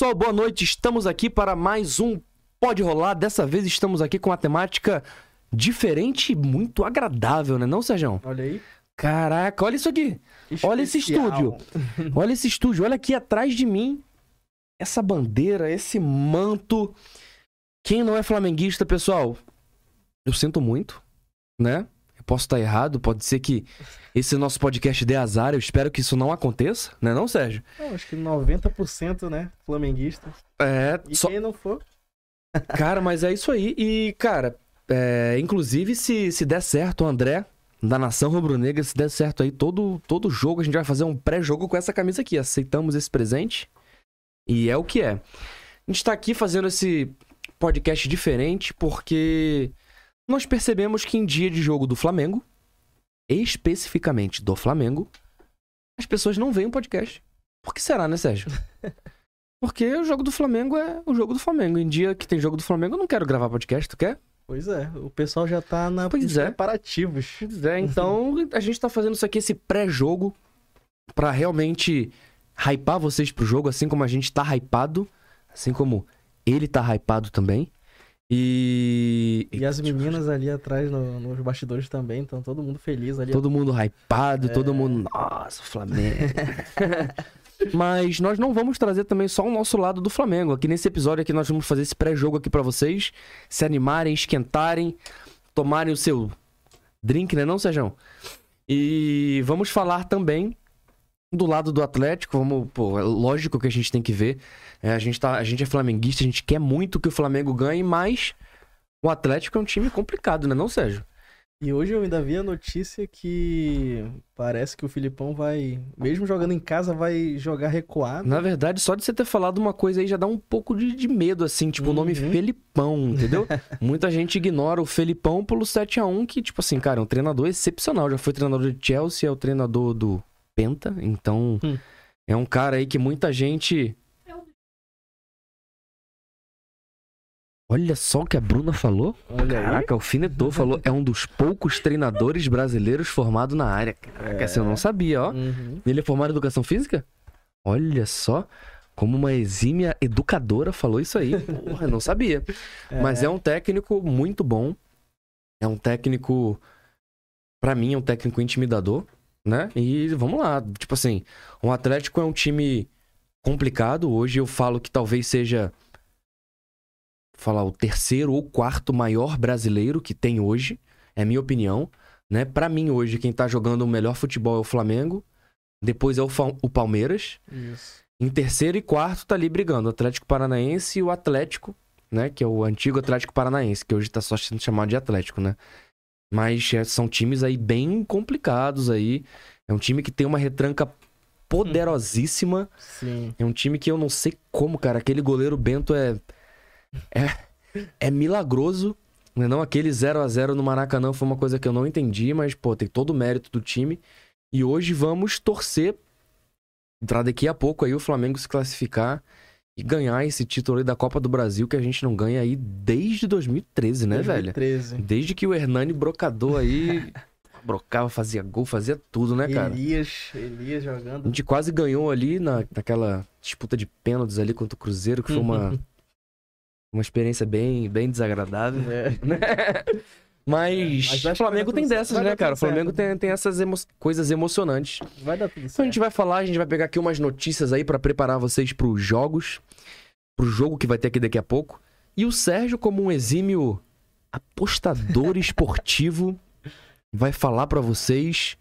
pessoal, boa noite. Estamos aqui para mais um Pode Rolar. Dessa vez estamos aqui com uma temática diferente e muito agradável, né, não, Sérgio? Olha aí. Caraca, olha isso aqui. Olha esse Especial. estúdio. Olha esse estúdio. Olha aqui atrás de mim. Essa bandeira, esse manto. Quem não é flamenguista, pessoal, eu sinto muito, né? Eu posso estar errado, pode ser que esse nosso podcast dê azar. Eu espero que isso não aconteça, né, não, Sérgio? Não, acho que 90%, né? Flamenguista. É, E só, quem não for, Cara, mas é isso aí. E, cara, é, inclusive, se, se der certo, o André, da Nação Rubro-Negra, se der certo aí, todo, todo jogo a gente vai fazer um pré-jogo com essa camisa aqui. Aceitamos esse presente. E é o que é. A gente tá aqui fazendo esse podcast diferente porque nós percebemos que em dia de jogo do Flamengo, especificamente do Flamengo, as pessoas não veem o podcast. Por que será, né, Sérgio? Porque o jogo do Flamengo é o jogo do Flamengo. Em dia que tem jogo do Flamengo, eu não quero gravar podcast, tu quer? pois é, o pessoal já tá na Pois é. preparativos. Pois é, então a gente tá fazendo isso aqui, esse pré-jogo, pra realmente hypar vocês pro jogo, assim como a gente tá hypado, assim como ele tá hypado também. E. E as meninas ali atrás no- nos bastidores também, então todo mundo feliz ali. Todo mundo hypado, É. todo mundo. Nossa, Flamengo. Mas nós não vamos trazer também só o nosso lado do Flamengo. Aqui nesse episódio aqui nós vamos fazer esse pré-jogo aqui pra vocês se animarem, esquentarem, tomarem o seu drink, né, não, Sérgio? E vamos falar também do lado do Atlético, vamos, pô, é lógico que a gente tem que ver. É, a, gente tá, a gente é flamenguista, a gente quer muito que o Flamengo ganhe, mas o Atlético é um time complicado, né, não, Sérgio? E hoje eu ainda vi a notícia que parece que o Filipão vai, mesmo jogando em casa, vai jogar recuado. Na verdade, só de você ter falado uma coisa aí já dá um pouco de, de medo, assim, tipo, o nome Uhum. Felipão, entendeu? Muita gente ignora o Felipão pelo 7x1, que, tipo assim, cara, é um treinador excepcional. Já foi treinador de Chelsea, é o treinador do Penta, então Hum. é um cara aí que muita gente. Olha só o que a Bruna falou. Olha aí. Caraca, alfinetou, falou. É um dos poucos treinadores brasileiros formado na área. Caraca, essa eu não sabia, ó. Uhum. Ele é formado em educação física? Olha só, como uma exímia educadora falou isso aí. Porra, eu não sabia. Mas é um técnico muito bom. É um técnico, Pra mim, é um técnico intimidador, né? E vamos lá, tipo assim, o Atlético é um time complicado. Hoje eu falo que talvez seja falar o terceiro ou quarto maior brasileiro que tem hoje, é minha opinião, né? Para mim hoje quem tá jogando o melhor futebol é o Flamengo, depois é o, Fa- o Palmeiras, Isso. em terceiro e quarto tá ali brigando o Atlético Paranaense e o Atlético, né? Que é o antigo Atlético Paranaense, que hoje tá só sendo chamado de Atlético, né? Mas é, são times aí bem complicados aí. É um time que tem uma retranca poderosíssima. Sim. É um time que eu não sei como, cara. Aquele goleiro Bento é. É, é milagroso. Né? Não, aquele 0 a 0 no Maracanã foi uma coisa que eu não entendi, mas, pô, tem todo o mérito do time. E hoje vamos torcer pra daqui a pouco aí o Flamengo se classificar e ganhar esse título aí da Copa do Brasil que a gente não ganha aí desde 2013, né, velho? 2013. Desde que o Hernani brocador aí. brocava, fazia gol, fazia tudo, né, cara? Elias, Elias A jogando. gente quase ganhou ali na, naquela disputa de pênaltis ali contra o Cruzeiro, que foi uma, uma experiência bem, bem desagradável. É. né? Mas, acho o Flamengo tem dessas, né, cara? O certo. Flamengo tem, tem essas emo- coisas emocionantes. Vai dar tudo Então a certo. gente vai falar, a gente vai pegar aqui umas notícias aí pra preparar vocês pros jogos, pro jogo que vai ter aqui daqui a pouco. E o Sérgio, como um exímio apostador esportivo, vai falar pra vocês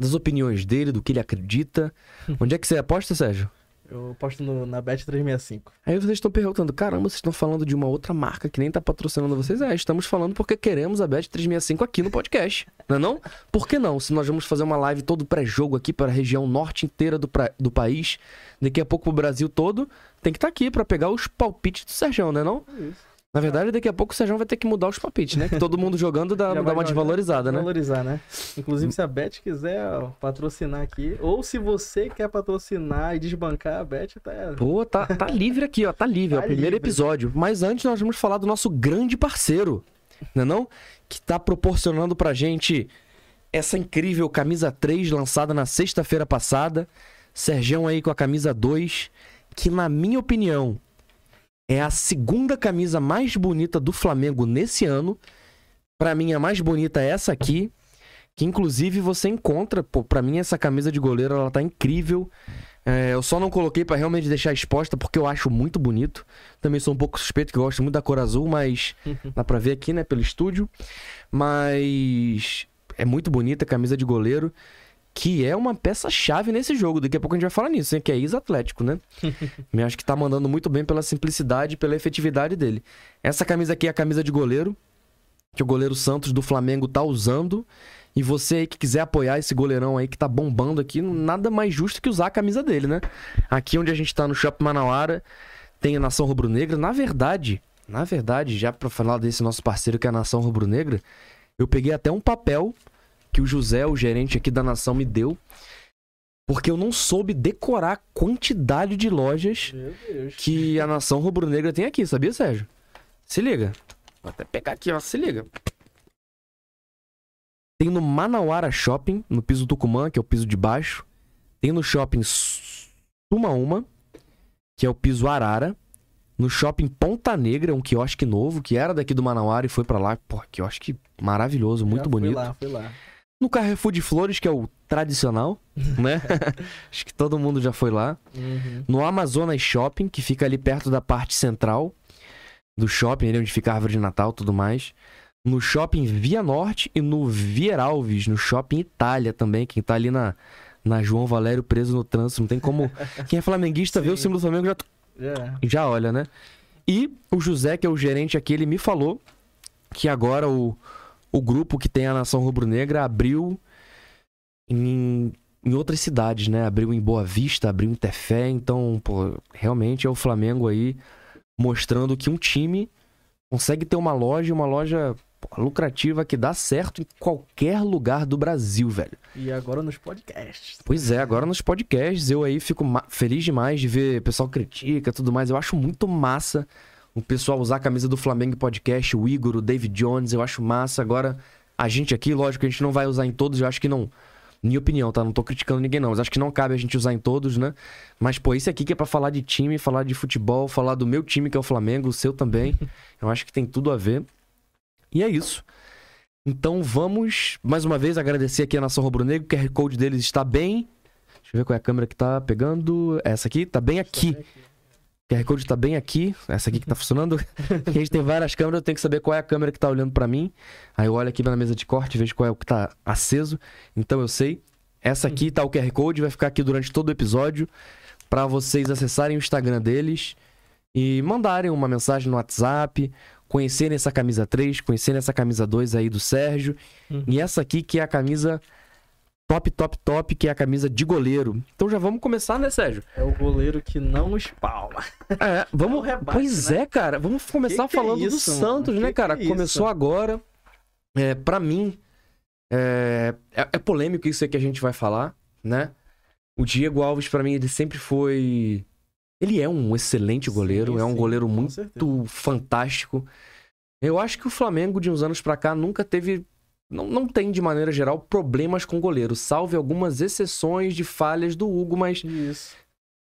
das opiniões dele, do que ele acredita. Onde é que você aposta, Sérgio? Eu posto no, na Bet 365. Aí vocês estão perguntando, caramba, vocês estão falando de uma outra marca que nem tá patrocinando vocês? É, estamos falando porque queremos a Bet365 aqui no podcast, não é não? Por que não? Se nós vamos fazer uma live todo pré-jogo aqui para a região norte inteira do, pra- do país, daqui a pouco pro Brasil todo, tem que estar aqui para pegar os palpites do Sérgio, né não? Isso. Na verdade, daqui a pouco o Sérgio vai ter que mudar os palpites, né? Que todo mundo jogando dá, dá uma desvalorizada, né? Valorizar, né? Inclusive, se a Bet quiser ó, patrocinar aqui, ou se você quer patrocinar e desbancar a Bet, tá. Pô, tá, tá livre aqui, ó. Tá livre, é o Tá primeiro livre. episódio. Mas antes nós vamos falar do nosso grande parceiro, né não? Que tá proporcionando pra gente essa incrível camisa 3 lançada na sexta-feira passada. Sergião aí com a camisa 2. que, na minha opinião, é a segunda camisa mais bonita do Flamengo nesse ano. Pra mim, a mais bonita é essa aqui. Que inclusive você encontra, pô, pra mim essa camisa de goleiro ela tá incrível. É, eu só não coloquei pra realmente deixar exposta porque eu acho muito bonito. Também sou um pouco suspeito que eu gosto muito da cor azul, mas dá pra ver aqui, né, pelo estúdio. Mas é muito bonita a camisa de goleiro, que é uma peça-chave nesse jogo. Daqui a pouco a gente vai falar nisso, hein, que é ex-atlético, né? Me acho que tá mandando muito bem pela simplicidade e pela efetividade dele. Essa camisa aqui é a camisa de goleiro, que o goleiro Santos do Flamengo tá usando. E você aí que quiser apoiar esse goleirão aí que tá bombando aqui, nada mais justo que usar a camisa dele, né? Aqui onde a gente tá no Shopping Manauara, tem a Nação Rubro-Negra. Na verdade, na verdade, já pra falar desse nosso parceiro que é a Nação Rubro-Negra, eu peguei até um papel que o José, o gerente aqui da Nação, me deu. Porque eu não soube decorar a quantidade de lojas que a Nação Rubro-Negra tem aqui, sabia, Sérgio? Se liga. Vou até pegar aqui, ó. Se liga. Tem no Manauara Shopping, no piso Tucumã, que é o piso de baixo. Tem no shopping Suma Uma, que é o piso Arara. No shopping Ponta Negra, um quiosque novo, que era daqui do Manauara e foi pra lá. Pô, quiosque maravilhoso, muito Já bonito. Fui lá, fui lá. No Carrefour de Flores, que é o tradicional, né? Acho que todo mundo já foi lá Uhum. no Amazonas Shopping, que fica ali perto da parte central do shopping, ali onde fica a árvore de Natal e tudo mais. No Shopping Via Norte e no Vieralves, no Shopping Itália também, quem tá ali na, na João Valério preso no trânsito. Não tem como. Quem é flamenguista vê o símbolo do Flamengo já, Já. já olha, né? E o José, que é o gerente aqui, ele me falou que agora o, o grupo que tem a Nação Rubro-Negra abriu em, em outras cidades, né? Abriu em Boa Vista, abriu em Tefé. Então, pô, realmente é o Flamengo aí mostrando que um time consegue ter uma loja, uma loja pô, lucrativa que dá certo em qualquer lugar do Brasil, velho. E agora nos podcasts. Pois é, agora nos podcasts eu aí fico feliz demais de ver o pessoal critica e tudo mais. Eu acho muito massa o pessoal usar a camisa do Flamengo podcast, o Igor, o David Jones, eu acho massa. Agora, a gente aqui, lógico, a gente não vai usar em todos, eu acho que não. Minha opinião, tá? Não tô criticando ninguém, não. Mas acho que não cabe a gente usar em todos, né? Mas, pô, esse aqui que é pra falar de time, falar de futebol, falar do meu time, que é o Flamengo, o seu também. Eu acho que tem tudo a ver. E é isso. Então vamos, mais uma vez, agradecer aqui a Nação Rubro-Negro. O QR Code deles está bem. Deixa eu ver qual é a câmera que tá pegando. Essa aqui tá bem aqui. O QR Code tá bem aqui. Essa aqui que tá funcionando. A gente tem várias câmeras, eu tenho que saber qual é a câmera que tá olhando pra mim. Aí eu olho aqui na mesa de corte, vejo qual é o que tá aceso. Então eu sei. Essa aqui tá o QR Code, vai ficar aqui durante todo o episódio pra vocês acessarem o Instagram deles e mandarem uma mensagem no WhatsApp, conhecerem essa camisa 3, conhecerem essa camisa 2 aí do Sérgio. Uhum. E essa aqui que é a camisa top, top, top, que é a camisa de goleiro. Então já vamos começar, né, Sérgio? É o goleiro que não espalma. É, vamos. É rebate, pois né? é, cara. Vamos começar Que que é falando do isso, mano? Santos, né, Que cara? que é Começou agora. É, para mim, é, é, é polêmico isso aí que a gente vai falar, né? O Diego Alves, pra mim, ele sempre foi. Ele é um excelente goleiro, Sim, é um sim, goleiro muito certeza. fantástico. Eu acho que o Flamengo, de uns anos pra cá, nunca teve. Não, não tem, de maneira geral, problemas com goleiro, salve algumas exceções de falhas do Hugo, mas Isso.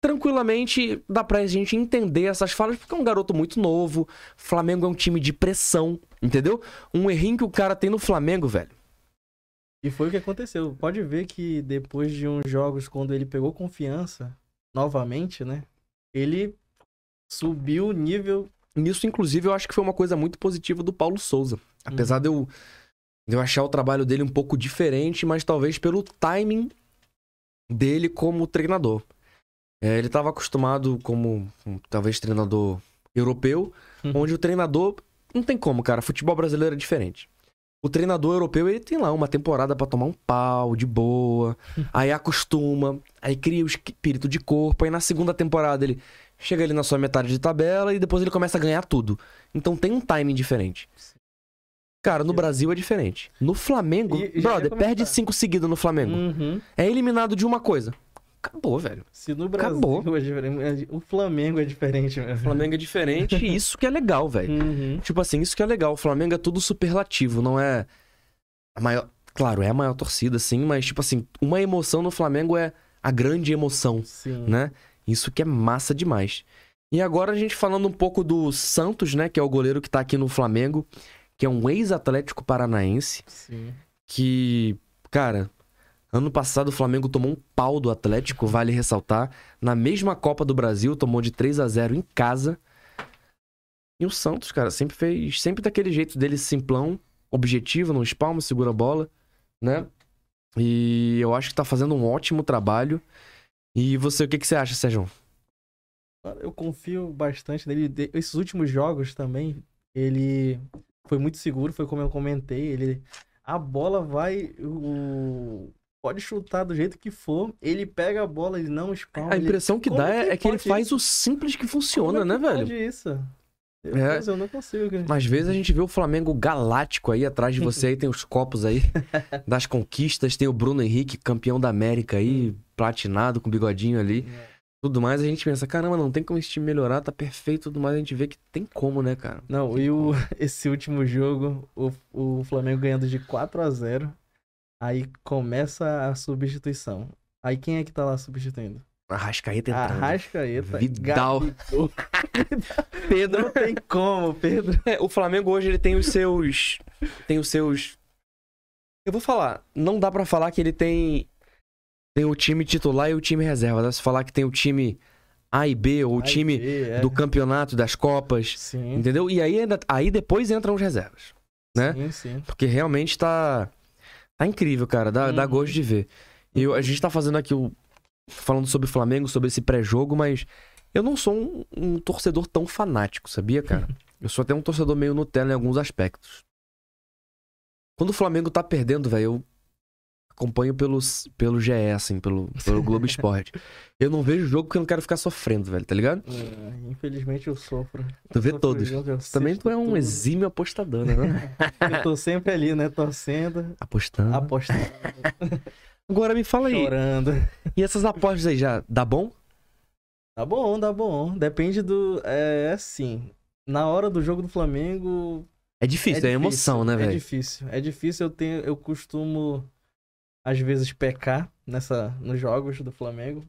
tranquilamente dá pra gente entender essas falhas, porque é um garoto muito novo. Flamengo é um time de pressão, entendeu? Um errinho que o cara tem no Flamengo, velho. E foi o que aconteceu. Pode ver que depois de uns jogos, quando ele pegou confiança, novamente, né? Ele subiu o nível. Nisso, inclusive, eu acho que foi uma coisa muito positiva do Paulo Souza. Apesar de, eu, de eu achar o trabalho dele um pouco diferente, mas talvez pelo timing dele como treinador. É, ele estava acostumado como, um, talvez, treinador europeu, Uhum. onde o treinador. Não tem como, cara. Futebol brasileiro é diferente. O treinador europeu, ele tem lá uma temporada pra tomar um pau de boa, aí acostuma, aí cria o espírito de corpo, aí na segunda temporada ele chega ali na sua metade de tabela e depois ele começa a ganhar tudo. Então tem um timing diferente. Cara, no Brasil é diferente. No Flamengo, E- brother, perde cinco seguidas no Flamengo. Uhum. É eliminado de uma coisa. Acabou, velho. Se no Brasil Acabou. é diferente, o Flamengo é diferente mesmo. O Flamengo é diferente e isso que é legal, velho. Uhum. Tipo assim, isso que é legal. O Flamengo é tudo superlativo, não é a maior. Claro, é a maior torcida, sim, mas, tipo assim, uma emoção no Flamengo é a grande emoção, Sim. né? Isso que é massa demais. E agora a gente falando um pouco do Santos, né? Que é o goleiro que tá aqui no Flamengo, que é um ex-atlético paranaense, Sim. que, cara, ano passado o Flamengo tomou um pau do Atlético, vale ressaltar. Na mesma Copa do Brasil, tomou de 3 a 0 em casa. E o Santos, cara, sempre fez, sempre daquele jeito dele simplão, objetivo, não espalma, segura a bola, né? E eu acho que tá fazendo um ótimo trabalho. E você, o que, que você acha, Sérgio? Eu confio bastante nele. Esses últimos jogos também, ele foi muito seguro, foi como eu comentei. Ele, a bola vai, o, pode chutar do jeito que for, ele pega a bola, ele não espalma. A ele- impressão que como dá é, é que ele faz isso? o simples que funciona, Como é né, que velho? Pode isso? Meu É. Deus, eu não consigo. acreditar. Às vezes a gente vê o Flamengo galáctico aí atrás de você, aí tem os copos aí das conquistas, tem o Bruno Henrique, campeão da América aí, platinado, com bigodinho ali. Tudo mais, a gente pensa, caramba, não tem como esse time melhorar, tá perfeito, tudo mais, a gente vê que tem como, né, cara? Não, e o, esse último jogo, o, o Flamengo ganhando de 4 a 0 aí começa a substituição. Aí quem é que tá lá substituindo? Arrascaeta entrando. Arrascaeta. Vidal. Pedro. Não tem como, Pedro. É, o Flamengo hoje ele tem os seus. Tem os seus. Eu vou falar, não dá pra falar que ele tem. Tem o time titular e o time reserva. Dá pra falar que tem o time A e B, ou o time vê, é. do campeonato, das Copas. Sim, Entendeu? E aí, ainda- aí depois entram os reservas. né? sim, sim. Porque realmente tá. Tá incrível, cara. Dá, dá Uhum. gosto de ver. E eu- a gente tá fazendo aqui o. Falando sobre o Flamengo, sobre esse pré-jogo, mas eu não sou um, um torcedor tão fanático, sabia, cara? Eu sou até um torcedor meio Nutella em alguns aspectos. Quando o Flamengo tá perdendo, velho, eu acompanho pelos, pelo GE, assim, pelo, pelo Globo Esporte. Eu não vejo jogo porque eu não quero ficar sofrendo, velho, tá ligado? É, infelizmente eu sofro. Tu vê todos. eu Também tu é um tudo. exímio apostador, né? Eu tô sempre ali, né? Torcendo, Apostando. apostando, Agora me fala aí. chorando. E essas apostas aí já dá bom? Tá bom, tá bom. Depende do. É assim. Na hora do jogo do Flamengo. É difícil, é, emoção, né, É velho? difícil. É difícil. Eu tenho, eu costumo às vezes pecar nessa nos jogos do Flamengo.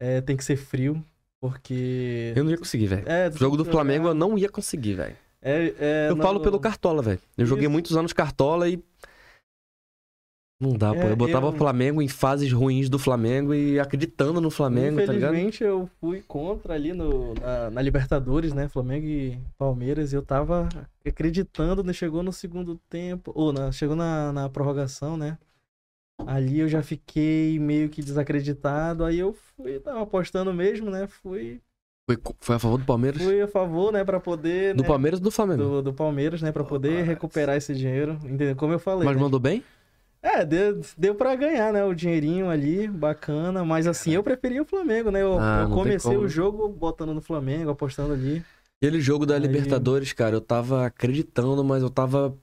É, tem que ser frio, porque Eu não ia conseguir, velho. é, jogo do Flamengo eu olhar. não ia conseguir, velho. É, é, Eu não- falo pelo Cartola, velho. Eu joguei Isso. muitos anos Cartola e. Não dá, pô. É, Eu botava eu- o Flamengo em fases ruins do Flamengo e acreditando no Flamengo, tá ligado? Infelizmente eu fui contra ali no, na, na Libertadores, né? Flamengo e Palmeiras. E eu tava acreditando, né? Chegou no segundo tempo. Ou na, chegou na, na prorrogação, né? Ali eu já fiquei meio que desacreditado. Aí eu fui, tava apostando mesmo, né? Fui, Foi, foi a favor do Palmeiras? fui a favor, né? Pra poder. Do né, Palmeiras ou do Flamengo? do, do Palmeiras, né? Pra poder Nossa. recuperar esse dinheiro. Entendeu? Como eu falei. Mas né? mandou bem? É, deu, deu pra ganhar, né? O dinheirinho ali, bacana. Mas assim, eu preferia o Flamengo, né? Eu, Ah, eu comecei o jogo botando no Flamengo, apostando ali. Aquele jogo da Aí- Libertadores, cara, eu tava acreditando, mas eu tava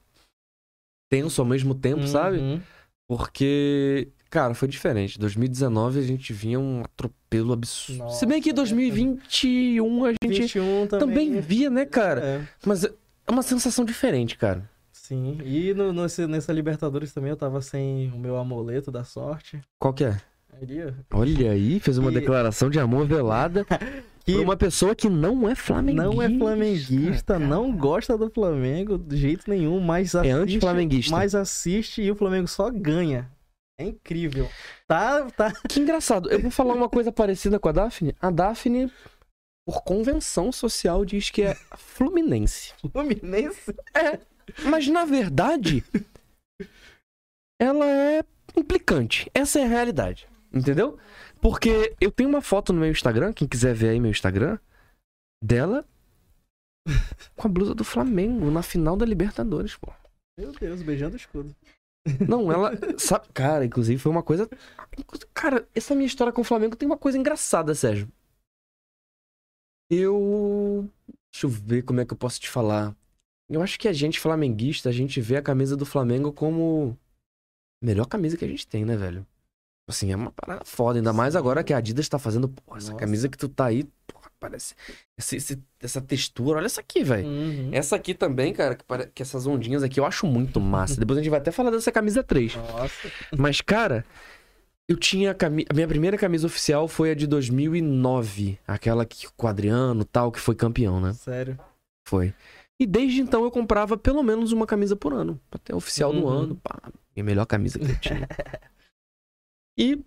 tenso ao mesmo tempo, sabe? Porque, cara, foi diferente. 2019 a gente vinha um atropelo absurdo. Nossa, Se bem que é. 2021 a gente 21 também. também via, né, cara? É, Mas é uma sensação diferente, cara. sim. E no, nessa Libertadores também eu tava sem o meu amuleto da sorte. Qual que é? Ali. Olha aí, fez uma E- declaração de amor velada Que por uma pessoa que não é flamenguista. não é flamenguista, não gosta do Flamengo de jeito nenhum, mas assiste, É anti-flamenguista. mas assiste e o Flamengo só ganha. É incrível. Tá, tá. Que engraçado. Eu vou falar uma coisa parecida com a Daphne. A Daphne, por convenção social, diz que é fluminense. Fluminense. Mas na verdade, ela é implicante. Essa é a realidade. Entendeu? Porque eu tenho uma foto no meu Instagram, quem quiser ver aí meu Instagram, dela com a blusa do Flamengo na final da Libertadores, pô. Meu Deus, beijando o escudo. Não, ela. Sabe, cara, inclusive foi uma coisa. Cara, essa minha história com o Flamengo tem uma coisa engraçada, Sérgio. Eu. Deixa eu ver como é que eu posso te falar. Eu acho que a gente, flamenguista, a gente vê a camisa do Flamengo como. a melhor camisa que a gente tem, né, velho? Assim, é uma parada foda. Ainda mais agora que a Adidas tá fazendo. Pô, essa Nossa. camisa que tu tá aí, porra, parece. esse- essa textura, olha essa aqui, velho. Uhum. Essa aqui também, cara, que, pare- que essas ondinhas aqui eu acho muito massa. Depois a gente vai até falar dessa camisa 3. Nossa. Mas, cara, Eu tinha a, cami... a minha primeira camisa oficial foi a de 2009, aquela que o Adriano tal que foi campeão, né? Sério. Foi. E desde então eu comprava pelo menos uma camisa por ano, até oficial do Uhum. ano, pá, minha melhor camisa que eu tinha. e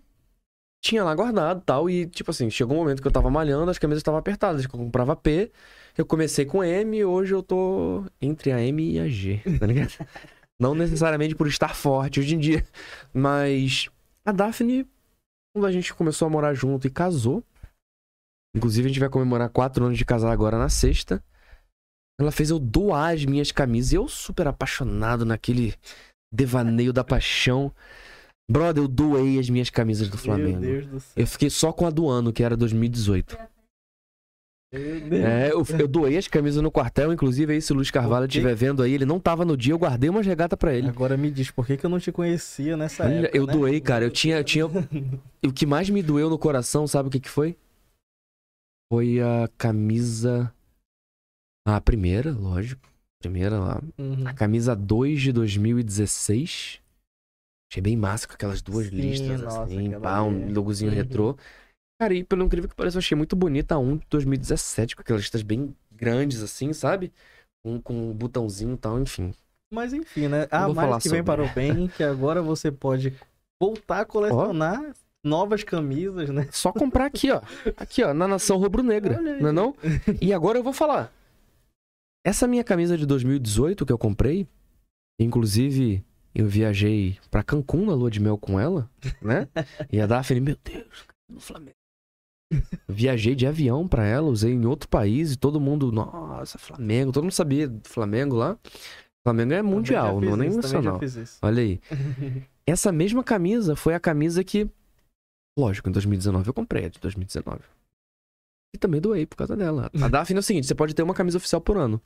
tinha lá guardado tal. E, tipo assim, chegou um momento que eu tava malhando, as camisas estavam apertadas. Eu comprava P, eu comecei com M, hoje eu tô entre a M e a G, tá ligado? Não necessariamente por estar forte hoje em dia, mas a Daphne, quando a gente começou a morar junto e casou, inclusive a gente vai comemorar quatro anos de casar agora na sexta, ela fez eu doar as minhas camisas e eu super apaixonado naquele devaneio da paixão. Brother, eu doei as minhas camisas do Flamengo. Meu Deus do céu. Eu fiquei só com a do ano, que era 2018. Meu Deus. É, eu, eu doei as camisas no quartel, inclusive aí se o Luiz Carvalho estiver vendo aí, ele não tava no dia, eu guardei uma regata pra ele. Agora me diz, por que, que eu não te conhecia nessa época? eu né? doei, cara, eu tinha, eu tinha... E o que mais me doeu no coração, sabe o que que foi? Foi a camisa... Ah, a primeira, lógico. Primeira lá. Uhum. A camisa 2 de 2016. Achei bem massa com aquelas duas Sim, listras, nossa, assim, pá, um logozinho Uhum. retrô. Cara, e pelo incrível que pareça, eu achei muito bonita a 1 de 2017, com aquelas listas bem grandes, assim, sabe? Um, com um botãozinho e tal, enfim. Mas enfim, né? A falar mais que vem para o bem, que agora você pode voltar a colecionar novas camisas, né? Só comprar aqui, ó. Aqui, ó, na Nação Rubro-Negra, não é não? E agora eu vou falar. Essa minha camisa de 2018 que eu comprei, inclusive eu viajei pra Cancún na lua de mel com ela, né? E a Daphne, meu Deus, no Flamengo. Viajei de avião pra ela, usei em outro país e todo mundo, nossa, Flamengo, todo mundo sabia do Flamengo lá. Flamengo é mundial, não é nem isso, nacional. Olha aí. Essa mesma camisa foi a camisa que, lógico, em 2019 eu comprei, a de 2019. E também doei por causa dela. A Daphne é o seguinte, você pode ter uma camisa oficial por ano.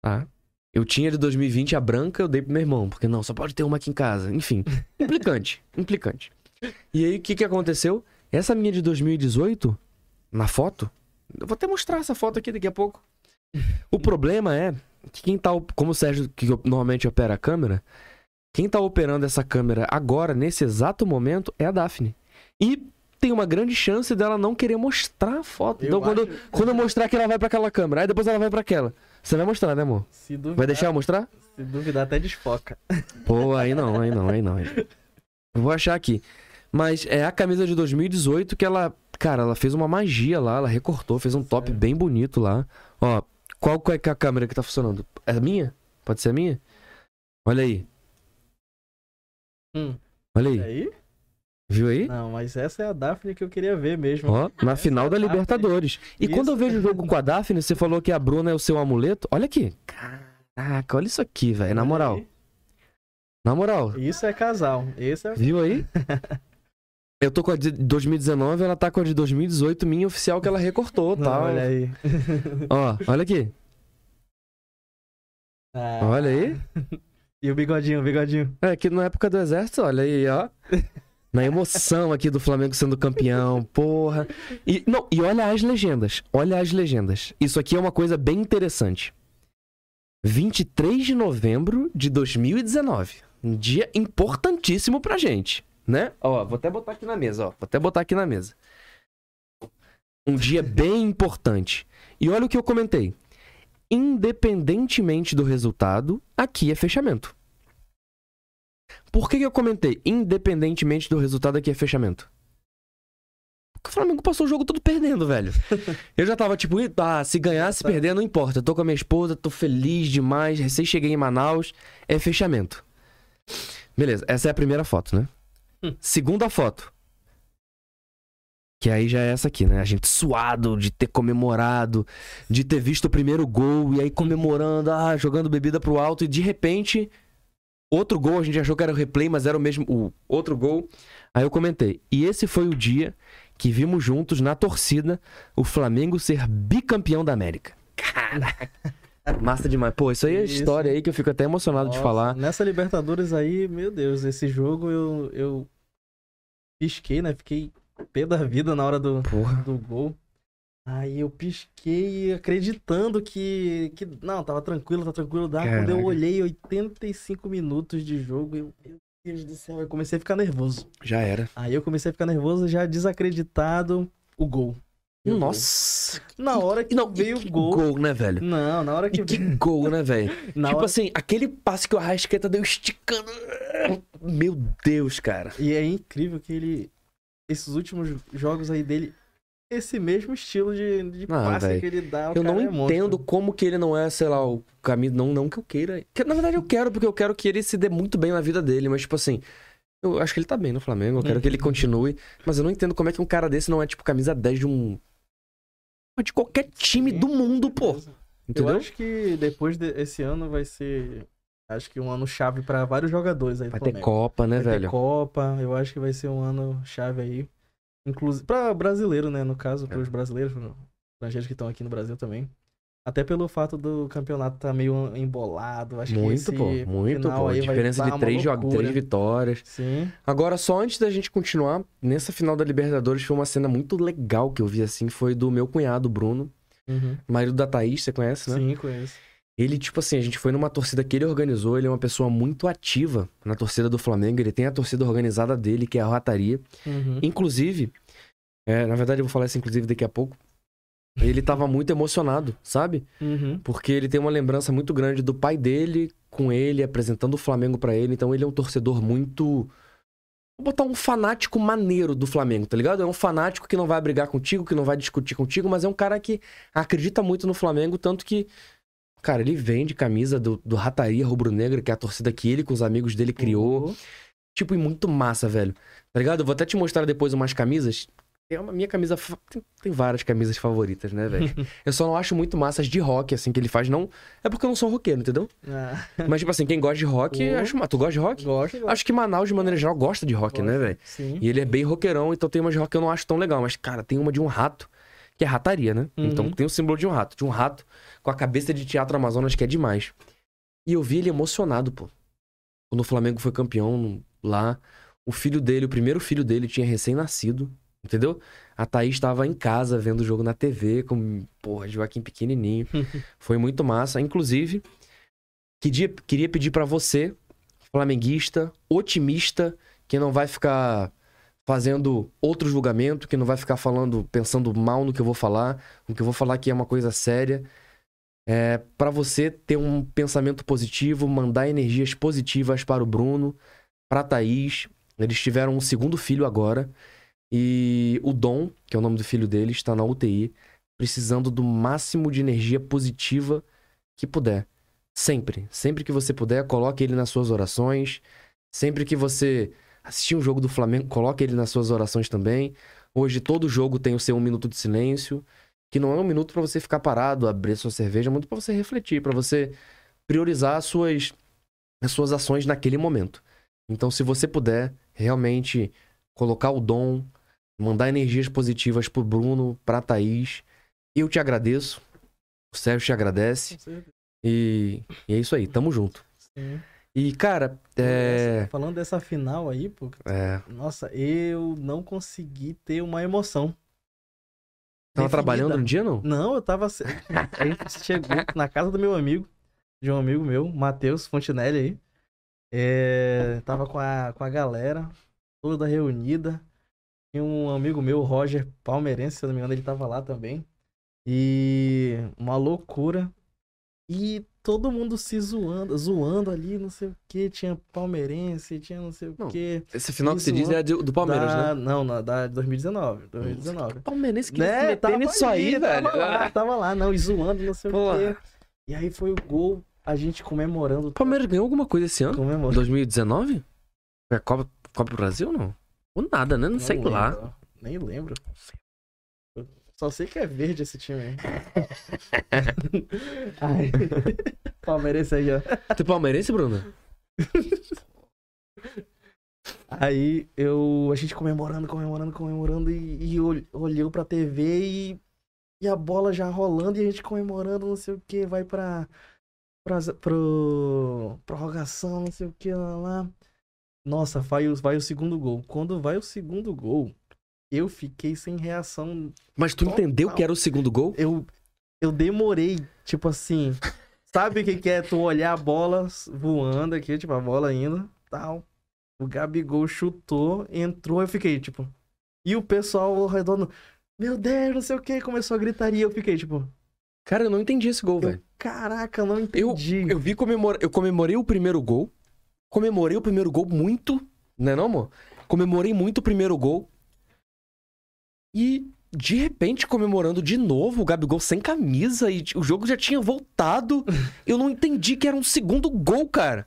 Tá? Eu tinha de 2020 a branca, eu dei pro meu irmão, porque não, só pode ter uma aqui em casa. Enfim, implicante, implicante. E aí, o que que aconteceu? Essa minha de 2018, na foto, eu vou até mostrar essa foto aqui daqui a pouco. O problema é que quem tá, como o Sérgio, que normalmente opera a câmera, quem tá operando essa câmera agora, nesse exato momento, é a Daphne. E tem uma grande chance dela não querer mostrar a foto. Eu então, quando, acho- quando eu mostrar que ela vai pra aquela câmera, aí depois ela vai pra aquela. Você vai mostrar, né, amor? Se duvidar, Vai deixar eu mostrar? se duvidar até desfoca. Pô, aí não, aí não, aí não. Aí não. Vou achar aqui. Mas é a camisa de 2018 que ela. Cara, ela fez uma magia lá, ela recortou, fez um top Sério? bem bonito lá. Ó, qual é a câmera que tá funcionando? É a minha? Pode ser a minha? Olha aí, Hum. olha aí. aí? Viu aí? Não, mas essa é a Daphne que eu queria ver mesmo. Ó, na final da é a Daphne. Libertadores. E quando eu Isso. vejo o jogo com a Daphne, você falou que a Bruna é o seu amuleto. Olha aqui. Caraca, olha isso aqui, velho. Na moral. Na moral. Isso é casal. Esse é Viu aí? Eu tô com a de 2019, ela tá com a de 2018, minha oficial que ela recortou, Não, tá? Olha aí. Ó, olha aqui. Ah. Olha aí. E o bigodinho, o bigodinho. É que na época do exército, olha aí, ó. Na emoção aqui do Flamengo sendo campeão, porra. E, não, e olha as legendas. Olha as legendas. Isso aqui é uma coisa bem interessante. 23 de novembro de 2019. Um dia importantíssimo pra gente, né? Ó, vou até botar aqui na mesa, ó. Vou até botar aqui na mesa. Um dia bem importante. E olha o que eu comentei. Independentemente do resultado, aqui é fechamento. Por que, que eu comentei? Independentemente do resultado, aqui é fechamento. Porque o Flamengo passou o jogo todo perdendo, velho. Eu já tava tipo, "Ih, ah, se ganhar, se Tá. perder, não importa. Eu tô com a minha esposa, tô feliz demais. Recém cheguei em Manaus. É fechamento. Beleza, essa é a primeira foto, né? Hum. Segunda foto. Que aí já é essa aqui, né? A gente suado de ter comemorado, de ter visto o primeiro gol e aí comemorando, ah, jogando bebida pro alto e de repente outro gol, a gente achou que era o replay, mas era o mesmo, o outro gol. Aí eu comentei. E esse foi o dia que vimos juntos na torcida o Flamengo ser bicampeão da América. Caraca. Massa demais. Pô, isso aí é Isso. história aí que eu fico até emocionado de Nossa, falar. Nessa Libertadores aí, meu Deus, esse jogo eu, eu pisquei, né? Fiquei pé da vida na hora do, Porra. do gol. Aí eu pisquei acreditando que, que. Não, tava tranquilo, tá tranquilo. Dá. Quando eu olhei 85 minutos de jogo, eu. Meu Deus do céu, eu comecei a ficar nervoso. Já era. Aí eu comecei a ficar nervoso, já desacreditado o gol. O Nossa. gol. Na hora que Não, veio o gol. gol, né, velho? Não, na hora que E que gol, né, velho? Tipo hora- assim, aquele passe que o Arrascaeta deu esticando. Meu Deus, cara. E é incrível que ele. Esses últimos jogos aí dele. Esse mesmo estilo de, de Não, passe velho. que ele dá. Eu não é entendo como que ele não é, sei lá, o caminho. Não, não que eu queira. Que, na verdade, eu quero, porque eu quero que ele se dê muito bem na vida dele. Mas, tipo assim, eu acho que ele tá bem no Flamengo. Eu quero que ele continue. Mas eu não entendo como é que um cara desse não é, tipo, camisa 10 de um. De qualquer time Sim, do mundo, pô. Entendeu? Eu acho que depois desse ano vai ser. Acho que um ano chave pra vários jogadores aí Vai ter. Copa, né, Vai ter velho? Copa, eu acho que vai ser um ano chave aí. Inclusive, pra brasileiro, né? No caso, É. pros brasileiros, pros estrangeiros que estão aqui no Brasil também. Até pelo fato do campeonato tá meio embolado. Acho que Muito, esse pô. Muito, pô. Aí diferença de três, jogos, três vitórias. Sim. Agora, só antes da gente continuar, nessa final da Libertadores foi uma cena muito legal que eu vi assim, foi do meu cunhado, Bruno, Uhum. marido da Thaís, você conhece, né? Sim, conheço. Ele, tipo assim, a gente foi numa torcida que ele organizou, ele é uma pessoa muito ativa na torcida do Flamengo, ele tem a torcida organizada dele, que é a Rataria. Uhum. Inclusive, é, na verdade eu vou falar isso inclusive daqui a pouco, ele tava muito emocionado, sabe? Uhum. Porque ele tem uma lembrança muito grande do pai dele com ele, apresentando o Flamengo pra ele. Então ele é um torcedor muito. Vou botar um fanático maneiro do Flamengo, tá ligado? É um fanático que não vai brigar contigo, que não vai discutir contigo, mas é um cara que acredita muito no Flamengo, tanto que. Cara, ele vende camisa do, do Rataria Rubro-Negra, que é a torcida que ele com os amigos dele criou. Uhum. Tipo, e muito massa, velho. Tá ligado? Eu vou até te mostrar depois umas camisas. Tem uma minha camisa. Tem, tem várias camisas favoritas, né, velho? eu só não acho muito massas de rock, assim, que ele faz. Não. É porque eu não sou roqueiro, entendeu? Ah, Mas, tipo assim, quem gosta de rock, Oh. acho massa. Tu gosta de rock? gosto, gosto. Acho que Manaus, de maneira geral, gosta de rock, né, velho? Sim. E ele é bem roqueirão, então tem umas de rock que eu não acho tão legal. Mas, cara, tem uma de um rato, que é rataria, né? Uhum. Então tem o símbolo de um rato. De um rato com a cabeça de teatro Amazonas, que é demais. E eu vi ele emocionado, pô. Quando o Flamengo foi campeão lá, o filho dele, o primeiro filho dele, tinha recém-nascido, entendeu? A Thaís estava em casa vendo o jogo na TV, com, porra, Joaquim pequenininho. foi muito massa. Inclusive, queria, queria pedir pra você, flamenguista, otimista, que não vai ficar fazendo outro julgamento, que não vai ficar falando, pensando mal no que eu vou falar, o que eu vou falar aqui é uma coisa séria. É, para você ter um pensamento positivo, mandar energias positivas para o Bruno, para a Thaís. Eles tiveram um segundo filho agora. E o Dom, que é o nome do filho dele, está na UTI, precisando do máximo de energia positiva que puder. Sempre. Sempre que você puder, coloque ele nas suas orações. Sempre que você assistir um jogo do Flamengo, coloque ele nas suas orações também. Hoje todo jogo tem o seu um minuto de silêncio, que não é um minuto para você ficar parado, abrir sua cerveja, é muito para você refletir, para você priorizar as suas as suas ações naquele momento. Então, se você puder realmente colocar o dom, mandar energias positivas pro Bruno, pra Thaís, eu te agradeço. O Sérgio te agradece. E, e é isso aí, tamo junto. Sim. E, cara, é. Falando dessa final aí, pô, é nossa, eu não consegui ter uma emoção. tava definida. trabalhando no dia, não? Não, eu tava. A gente chegou na casa do meu amigo, de um amigo meu, Matheus Fontinelli aí. É, tava com a, com a galera, toda reunida. E um amigo meu, Roger Palmeirense, se eu não me engano, ele tava lá também. E uma loucura. E todo mundo se zoando, zoando ali, não sei o que. Tinha palmeirense, tinha não sei o Não, que. Esse final que você diz é do, Palmeiras, da, né? Não, na, da 2019. 2019. Palmeirense que se Né, meter tava nisso ali, aí, velho. Tava lá, Ah, tava lá, não, e zoando, não sei Pô. o quê. E aí foi o gol, a gente comemorando. O Palmeiras ganhou alguma coisa esse ano? Comemorando. 2019? Foi a Copa, Copa do Brasil, não? Ou nada, né? Não, sei lembro, lá. Nem lembro. Só sei que é verde esse time aí. Ai. Palmeirense aí, ó. Tu é palmeirense, Bruno? Aí eu, a gente comemorando, comemorando, comemorando e, e ol- olhou pra TV e, e a bola já rolando e a gente comemorando, não sei o que, vai pra, pra pro prorrogação, não sei o que, lá, lá. Nossa, vai, vai o segundo gol. Quando vai o segundo gol, eu fiquei sem reação. Mas tu Total. entendeu que era o segundo gol? Eu, eu demorei, tipo assim, sabe o que, que é tu olhar a bola voando aqui, tipo, a bola indo, tal. O Gabigol chutou, entrou, eu fiquei, tipo. E o pessoal ao redor, meu Deus, não sei o que, começou a gritaria, eu fiquei, tipo, Cara, eu não entendi esse gol, eu, velho. caraca, não Eu, entendi. eu vi comemora... eu comemorei o primeiro gol. Comemorei o primeiro gol muito. Né não, amor? Comemorei muito o primeiro gol. E de repente, comemorando de novo o Gabigol sem camisa e o jogo já tinha voltado. Eu não entendi que era um segundo gol, cara.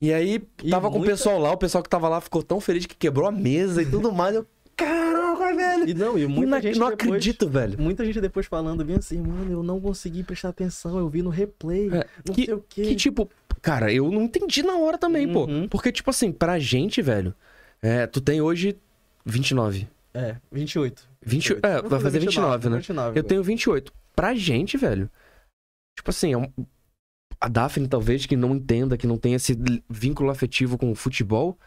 E aí, E tava com muita- o pessoal lá, o pessoal que tava lá ficou tão feliz que quebrou a mesa e tudo mais. Eu, caraca, velho. E não, e muita Ina- gente não depois, acredito, velho. Muita gente depois falando bem assim, mano, eu não consegui prestar atenção, eu vi no replay, É, não que- sei o quê. Que tipo, cara, eu não entendi na hora também, pô. Uhum. Porque, tipo assim, pra gente, velho, é, tu tem hoje 29. É, 28. 20, é, vai fazer 29, né? 29, Eu tenho 28. Pra gente, velho, tipo assim, é um- a Daphne talvez que não entenda, que não tem esse vínculo afetivo com o futebol,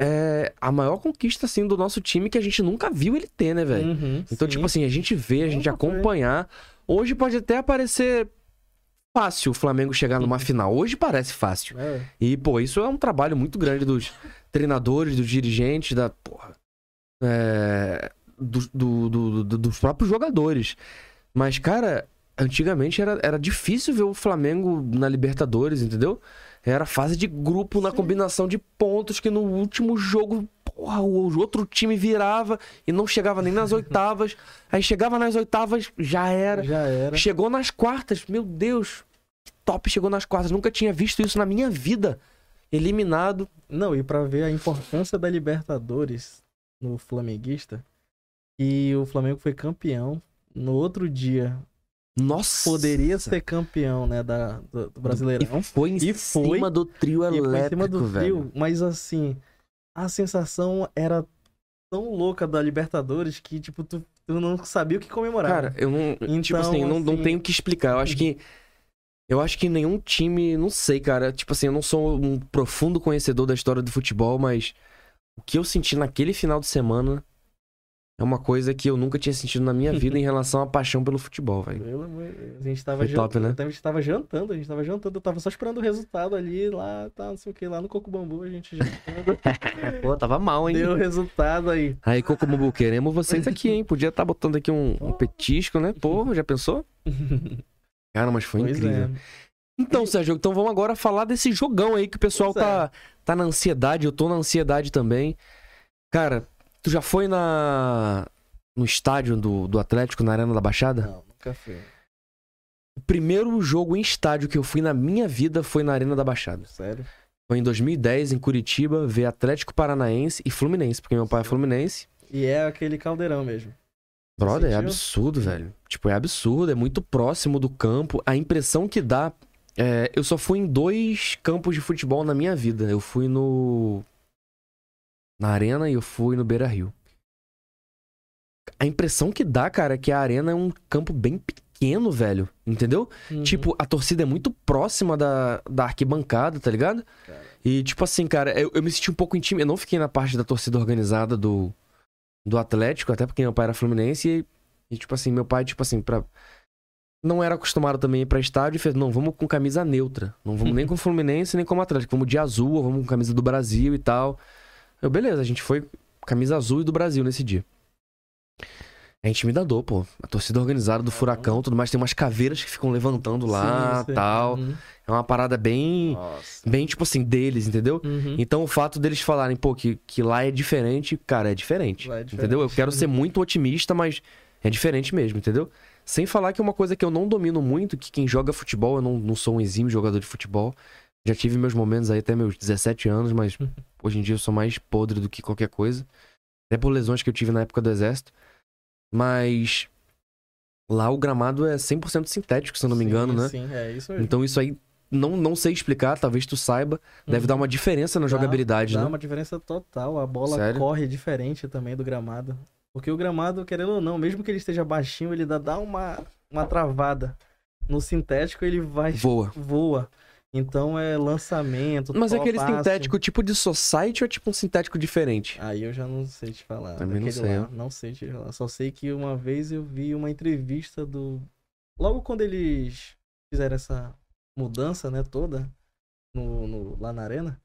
é a maior conquista, assim, do nosso time que a gente nunca viu ele ter, né, velho? Uhum, Então, sim. tipo assim, a gente vê, a gente Nunca foi. acompanhar. Hoje pode até parecer fácil o Flamengo chegar numa final. Hoje parece fácil. É, E, pô, isso é um trabalho muito grande dos treinadores, dos dirigentes, da. Porra. É, do- do- do- do- dos próprios jogadores. Mas, cara, antigamente era, era difícil ver o Flamengo na Libertadores, entendeu? Era fase de grupo na Sim. combinação de pontos que no último jogo, porra, o outro time virava e não chegava nem nas oitavas. Aí chegava nas oitavas, já era. já era. Chegou nas quartas, meu Deus. Que top chegou nas quartas. Nunca tinha visto isso na minha vida. Eliminado. Não, e pra ver a importância da Libertadores no flamenguista, e o Flamengo foi campeão. No outro dia, Nossa. poderia ser campeão, né, da, do, do Brasileirão. E foi em E foi- cima do trio E foi elétrico, em cima do velho. mas assim, a sensação era tão louca da Libertadores que, tipo, tu, tu não sabia o que comemorar. Cara, eu não. tipo Então, assim, não, não assim- tenho o que explicar. Eu acho que. Eu acho que nenhum time. Não sei, cara. Tipo assim, eu não sou um profundo conhecedor da história do futebol, mas. O que eu senti naquele final de semana. É uma coisa que eu nunca tinha sentido na minha vida em relação à paixão pelo futebol, velho. A gente tava Foi top, jantando, né? a gente tava jantando, a gente tava jantando, eu tava só esperando o resultado ali, lá, tá, não sei o que, lá no Coco Bambu, a gente jantando. Pô, tava mal, hein? Deu o resultado aí. Aí, Cocomumbu, queremos vocês aqui, hein? Podia estar botando aqui um, um petisco, né? Pô, já pensou? Cara, mas foi Pois incrível. é. Então, Sérgio, então vamos agora falar desse jogão aí que o pessoal Pois é. Tá, na ansiedade, eu tô na ansiedade também. Cara, tu já foi na no estádio do, do Atlético, na Arena da Baixada? Não, nunca fui. O primeiro jogo em estádio que eu fui na minha vida foi na Arena da Baixada. Sério? Foi em 2010, em Curitiba, ver Atlético Paranaense e Fluminense, porque meu pai é Fluminense. E é aquele caldeirão mesmo. Brother, é absurdo, velho. Tipo, é absurdo, é muito próximo do campo. A impressão que dá. É, eu só fui em dois campos de futebol na minha vida. Eu fui no. Na Arena e eu fui no Beira Rio. A impressão que dá, cara, é que a Arena é um campo bem pequeno, velho. Entendeu? Uhum. Tipo, a torcida é muito próxima da, da arquibancada, tá ligado? Cara. E, tipo assim, cara, eu, eu me senti um pouco intimidado. Eu não fiquei na parte da torcida organizada do, do Atlético, até porque meu pai era fluminense. E, e, tipo assim, meu pai, tipo assim, pra. Não era acostumado também a ir pra estádio e fez, não, vamos com camisa neutra. Não vamos nem com Fluminense, nem como Atlético. Vamos de azul, vamos com camisa do Brasil e tal. Eu, beleza, a gente foi camisa azul e do Brasil nesse dia. É intimidador, pô. A torcida organizada do Furacão, tudo mais. Tem umas caveiras que ficam levantando lá, Sim, sim. tal. Uhum. É uma parada bem, Nossa. bem tipo assim, deles, entendeu? Uhum. Então o fato deles falarem, pô, que, que lá é diferente, cara, é diferente. É diferente. Entendeu? Eu quero ser muito otimista, mas é diferente mesmo, entendeu? Sem falar que é uma coisa que eu não domino muito, que quem joga futebol, eu não, não sou um exímio jogador de futebol. Já tive meus momentos aí até meus 17 anos, mas hoje em dia eu sou mais podre do que qualquer coisa. Até por lesões que eu tive na época do exército. Mas lá o gramado é 100% sintético, se eu não me Sim, engano, né? Sim, é isso mesmo. Então isso aí não, não sei explicar, talvez tu saiba. Deve Uhum. dar uma diferença na Dá- jogabilidade, Dá né? uma diferença total. A bola Sério? corre diferente também do gramado. Porque o gramado, querendo ou não, mesmo que ele esteja baixinho, ele dá, dá uma, uma travada. No sintético, ele vai Voa. voa. Então é lançamento. Mas é aquele sintético tipo de society ou é tipo um sintético diferente? Aí eu já não sei te falar. Também não sei, lá. Não sei te falar. Só sei que uma vez eu vi uma entrevista do. Logo quando eles fizeram essa mudança, né, toda, no, no- lá na arena,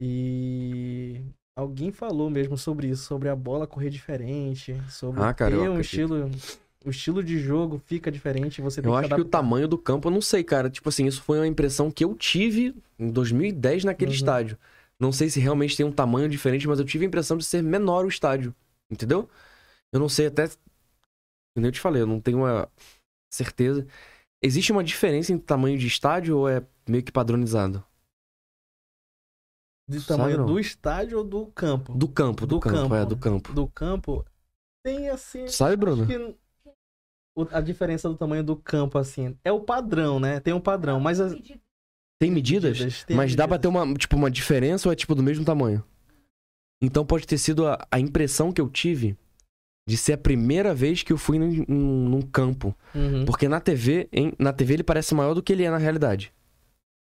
E alguém falou mesmo sobre isso, sobre a bola correr diferente, sobre Ah, cara, ter um estilo. O estilo de jogo fica diferente, você tem Eu que acho que o adaptar. tamanho do campo, eu não sei, cara. Tipo assim, isso foi uma impressão que eu tive em 2010 naquele Uhum. estádio. Não sei se realmente tem um tamanho diferente, mas eu tive a impressão de ser menor o estádio. Entendeu? Eu não sei até. Como eu te falei, eu não tenho uma certeza. Existe uma diferença entre tamanho de estádio ou é meio que padronizado? De tamanho do estádio ou do campo? Do campo, do, Do campo, campo. é, do campo. Do campo, tem assim. Sabe, Bruno? que a diferença do tamanho do campo, assim, é o padrão, né? Tem um padrão, mas as Tem medidas? medidas, tem Mas dá pra ter medidas. uma, tipo, uma diferença ou é tipo do mesmo tamanho? Então pode ter sido a, a impressão que eu tive de ser a primeira vez que eu fui num, num- num campo. Uhum. Porque na TV, hein, na TV ele parece maior do que ele é na realidade.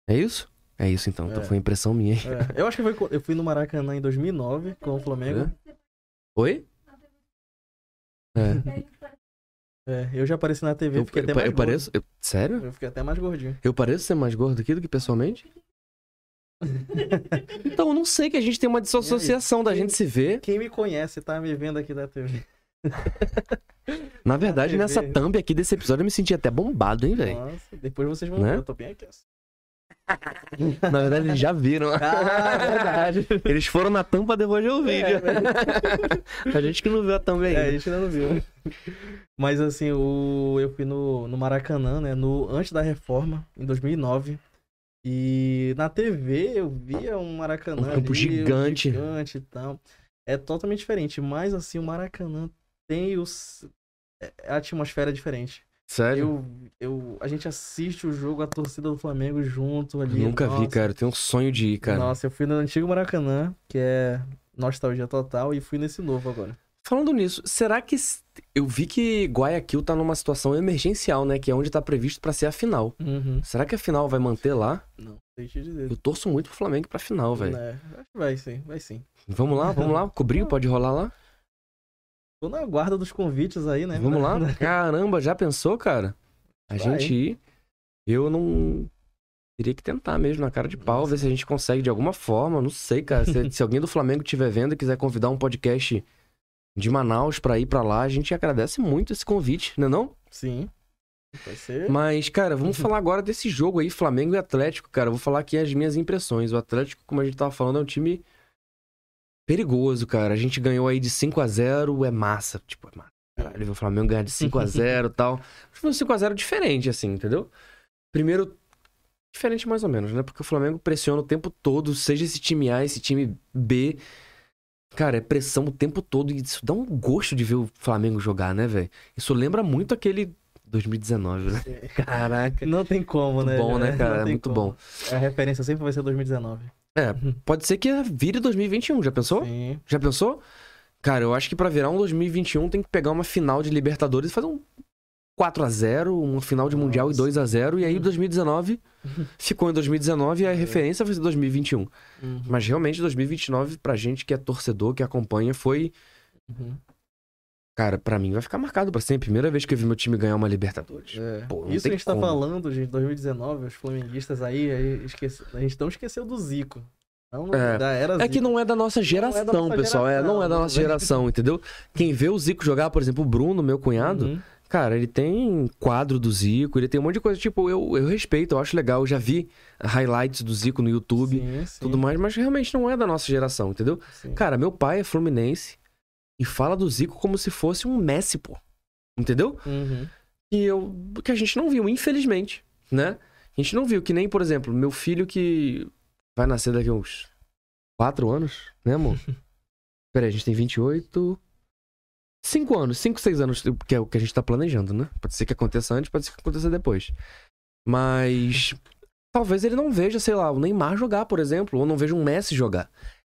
É isso? É isso então. Então É. foi impressão minha. É, eu acho que foi, eu fui no Maracanã em 2009 com o Flamengo. Oi? É. É, eu já apareci na TV, Eu, fiquei até eu- mais eu gordo. pareço. eu- sério? Eu fiquei até mais gordinho. Eu pareço ser mais gordo aqui do que pessoalmente? Então eu não sei que a gente tem uma dissociação da Quem- gente se ver. Quem me conhece tá me vendo aqui da TV. Na verdade, TV. nessa thumb aqui desse episódio eu me senti até bombado, hein, velho? Nossa, depois vocês vão Né? ver, eu tô bem aqui. Na verdade, eles já viram. Ah, é verdade. Eles foram na tampa depois de ouvir. É, a gente que não viu a thumb É, a gente ainda não viu. Mas assim, o... eu fui no, no Maracanã, né? No... Antes da reforma, em 2009. E na TV eu via um Maracanã. Um campo ali, gigante. gigante e tal. É totalmente diferente. Mas assim, o Maracanã tem os... é- a atmosfera é diferente. Sério? Eu, eu, a gente assiste o jogo, a torcida do Flamengo junto ali. Nunca vi, nossa. cara. Eu tenho um sonho de ir, cara. Nossa, eu fui no antigo Maracanã, que é nostalgia total, e fui nesse novo agora. Falando nisso, será que. Eu vi que Guayaquil tá numa situação emergencial, né? Que é onde tá previsto pra ser a final. Uhum. Será que a final vai manter lá? Não, sei te dizer. Eu torço muito pro Flamengo pra final, velho. É, acho que vai sim, vai sim. Vamos lá, vamos lá. Cobriu, pode rolar lá? Tô na guarda dos convites aí, né? Vamos lá? Caramba, já pensou, cara? A Vai. gente ir. Eu não. Teria que tentar mesmo, na cara de pau, ver se a gente consegue de alguma forma. Não sei, cara. Se, se alguém do Flamengo estiver vendo e quiser convidar um podcast de Manaus pra ir pra lá, a gente agradece muito esse convite, né não? Sim. Vai ser. Mas, cara, vamos falar agora desse jogo aí, Flamengo e Atlético, cara. Eu vou falar aqui as minhas impressões. O Atlético, como a gente tava falando, é um time perigoso, cara. A gente ganhou aí de 5 a 0 é massa. Tipo, é massa. Caralho, ver o Flamengo ganhar de 5 a 0 e tal. Foi um 5 a 0 diferente, assim, entendeu? Primeiro, diferente mais ou menos, né? Porque o Flamengo pressiona o tempo todo, seja esse time A, esse time B. Cara, é pressão o tempo todo e isso dá um gosto de ver o Flamengo jogar, né, velho? Isso lembra muito aquele 2019, né? Caraca. Não tem como, Muito né? bom, né, cara? É muito como. bom. A referência sempre vai ser 2019. É, pode ser que vire 2021, já pensou? Sim. Já pensou? Cara, eu acho que pra virar um 2021 tem que pegar uma final de Libertadores e fazer um 4 a 0 uma final de Mundial e Nossa. 2 a 0 e aí 2019 ficou em 2019 e a referência vai ser 2021. Uhum. Mas realmente 2029 pra gente que é torcedor, que acompanha, foi, Uhum. Cara, pra mim vai ficar marcado pra sempre. Primeira vez que eu vi meu time ganhar uma Libertadores. É. Pô, não Isso a gente tá como. falando, gente, 2019, os flamenguistas aí, aí esquece... a gente não esqueceu do Zico. Não, É. da era É que Zico. não é da nossa geração, nossa pessoal. É, não é da geração, nossa geração, entendeu? Quem vê o Zico jogar, por exemplo, o Bruno, meu cunhado, Uhum. Cara, ele tem quadro do Zico, ele tem um monte de coisa. Tipo, eu, eu respeito, eu acho legal. Eu já vi highlights do Zico no YouTube, Sim, sim, tudo mais, mas realmente não é da nossa geração, entendeu? sim. Cara, meu pai é fluminense e fala do Zico como se fosse um Messi, pô. Entendeu? Uhum. E eu. Que a gente não viu, infelizmente, né? A gente não viu, que nem, por exemplo, meu filho que vai nascer daqui a uns quatro anos, né, amor? Peraí, a gente tem 28. Cinco anos, cinco, seis anos, que é o que a gente tá planejando, né? Pode ser que aconteça antes, pode ser que aconteça depois. Mas talvez ele não veja, sei lá, o Neymar jogar, por exemplo, ou não veja um Messi jogar.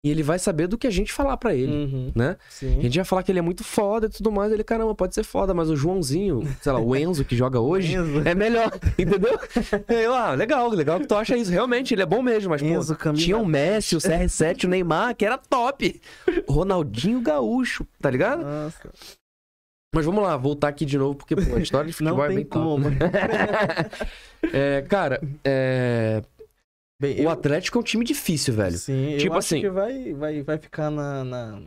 E ele vai saber do que a gente falar pra ele, Uhum. né? Sim. A gente vai falar que ele é muito foda e tudo mais. Ele, caramba, pode ser foda, mas o Joãozinho, sei lá, o Enzo que joga hoje, Enzo, é melhor, entendeu? Eu, ah, legal, legal que tu acha isso. Realmente, ele é bom mesmo, mas, pô, Enzo camisa... tinha o Messi, o CR7, o Neymar, que era top. Ronaldinho Gaúcho, tá ligado? Nossa, Mas vamos lá, voltar aqui de novo, porque, pô, a história de futebol não é bem como. É, cara, é... Bem, O eu- Atlético é um time difícil, velho. Sim, Tipo eu acho assim- que vai, vai, vai ficar na, na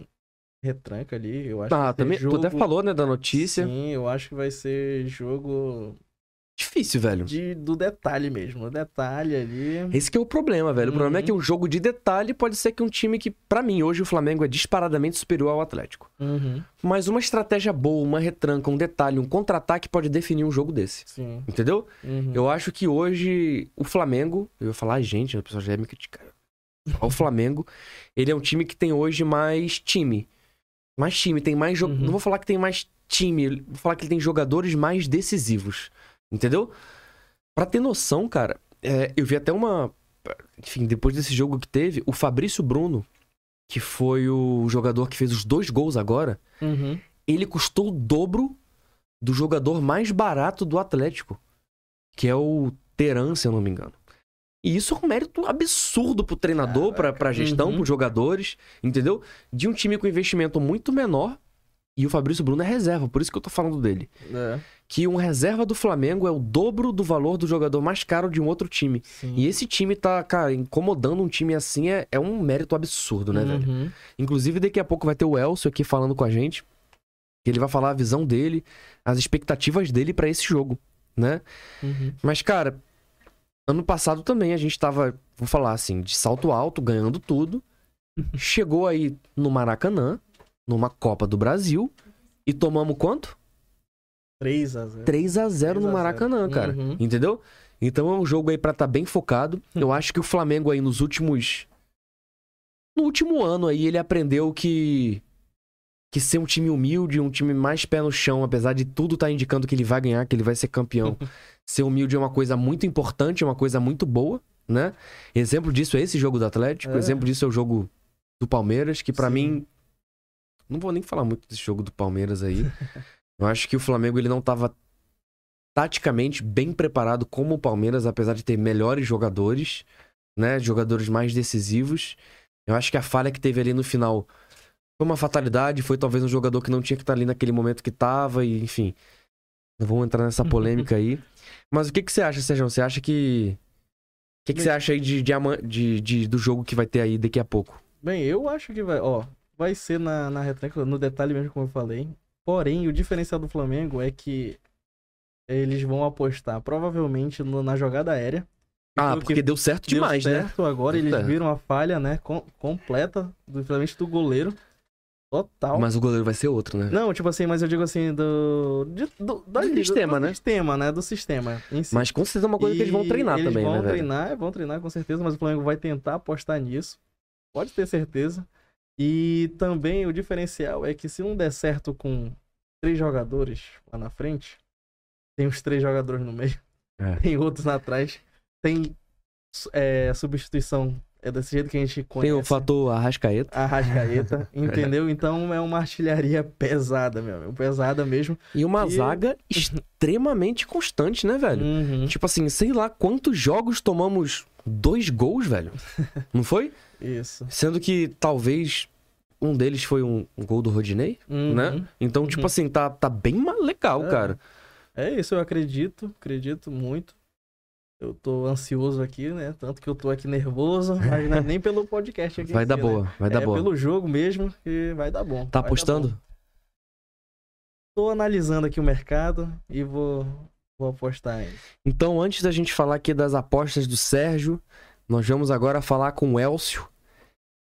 retranca ali. Eu acho Ah, também, ser tu jogo... até falou, né, da notícia. Sim, eu acho que vai ser jogo Difícil, velho. de, do detalhe mesmo. O detalhe ali. Esse que é o problema, velho. O problema é Uhum. que um jogo de detalhe pode ser que um time que, pra mim, hoje o Flamengo é disparadamente superior ao Atlético. Uhum, Mas uma estratégia boa, uma retranca, um detalhe, um contra-ataque pode definir um jogo desse. sim. Entendeu? Uhum. Eu acho que hoje o Flamengo, eu ia falar a gente, o pessoal já ia me criticar. O Flamengo, ele é um time que tem hoje mais time. Mais time, tem mais jogo. Uhum. Não vou falar que tem mais time, vou falar que ele tem jogadores mais decisivos. Entendeu? Pra ter noção, cara, é, eu vi até uma. Enfim, depois desse jogo que teve, o Fabrício Bruno, que foi o jogador que fez os dois gols agora, Uhum. ele custou o dobro do jogador mais barato do Atlético, que é o Teran, se eu não me engano. E isso é um mérito absurdo pro treinador, pra, pra gestão, Uhum. pros jogadores, entendeu? De um time com investimento muito menor. E o Fabrício Bruno é reserva, por isso que eu tô falando dele. É, Que um reserva do Flamengo é o dobro do valor do jogador mais caro de um outro time. sim. E esse time tá, cara, incomodando um time assim é, é um mérito absurdo, né, velho? Uhum. Inclusive, daqui a pouco vai ter o Elcio aqui falando com a gente. Ele vai falar a visão dele, as expectativas dele pra esse jogo, né? Uhum. Mas, cara, ano passado também a gente tava, vou falar assim, de salto alto, ganhando tudo. Chegou aí no Maracanã, numa Copa do Brasil, e tomamos quanto? 3 a 0 3 a 0 no 3 a 0. Maracanã, cara. Uhum. Entendeu? Então é um jogo aí pra estar bem focado. Eu acho que o Flamengo aí nos últimos. No último ano aí, ele aprendeu que. Que ser um time humilde, um time mais pé no chão, apesar de tudo estar indicando que ele vai ganhar, que ele vai ser campeão. ser humilde é uma coisa muito importante, é uma coisa muito boa, né? Exemplo disso é esse jogo do Atlético, É. exemplo disso é o jogo do Palmeiras, que pra Sim. mim. Não vou nem falar muito desse jogo do Palmeiras aí. Eu acho que o Flamengo ele não tava taticamente bem preparado como o Palmeiras, apesar de ter melhores jogadores, né? Jogadores mais decisivos. Eu acho que a falha que teve ali no final foi uma fatalidade, foi talvez um jogador que não tinha que estar ali naquele momento que tava, e enfim. Não vamos entrar nessa polêmica aí. Mas o que, que você acha, Sérgio? Você acha que. O que, que você acha aí de, de- de- do jogo que vai ter aí daqui a pouco? Bem, eu acho que vai, ó, vai ser na, na retranca, no detalhe mesmo, como eu falei. Porém, o diferencial do Flamengo é que eles vão apostar provavelmente no- na jogada aérea. Ah, porque deu certo Deu demais, né? certo agora, Deu eles certo. viram a falha, né, com- completa, do- principalmente do goleiro. Total. Mas o goleiro vai ser outro, né? Não, tipo assim, mas eu digo assim, do. de- do, da- Do sistema, do né? sistema, né? Do sistema. em si. Mas com certeza é uma coisa que eles vão E treinar eles também, vão né, velho? treinar, vão treinar com certeza, mas o Flamengo vai tentar apostar nisso. Pode ter certeza. E também o diferencial é que se não der certo com três jogadores lá na frente, tem os três jogadores no meio, É. tem outros lá atrás, tem é, substituição. É desse jeito que a gente conhece. Tem o fator Arrascaeta. A Rascaeta, entendeu? Então é uma artilharia pesada, meu amigo. Pesada mesmo. E uma E- zaga extremamente constante, né, velho? Uhum. Tipo assim, sei lá quantos jogos tomamos dois gols, velho. Não foi? Isso. Sendo que talvez um deles foi um, um gol do Rodinei, Uhum. né? Então, tipo Uhum. assim, tá, tá bem legal, É. cara. É isso, eu acredito, acredito muito. Eu tô ansioso aqui, né? Tanto que eu tô aqui nervoso, mas não é nem pelo podcast aqui. Vai dar si, né? boa, vai dar é boa. pelo jogo mesmo que vai dar bom. Tá apostando? Tô analisando aqui o mercado e vou, vou apostar em. Então, antes da gente falar aqui das apostas do Sérgio, nós vamos agora falar com o Elcio,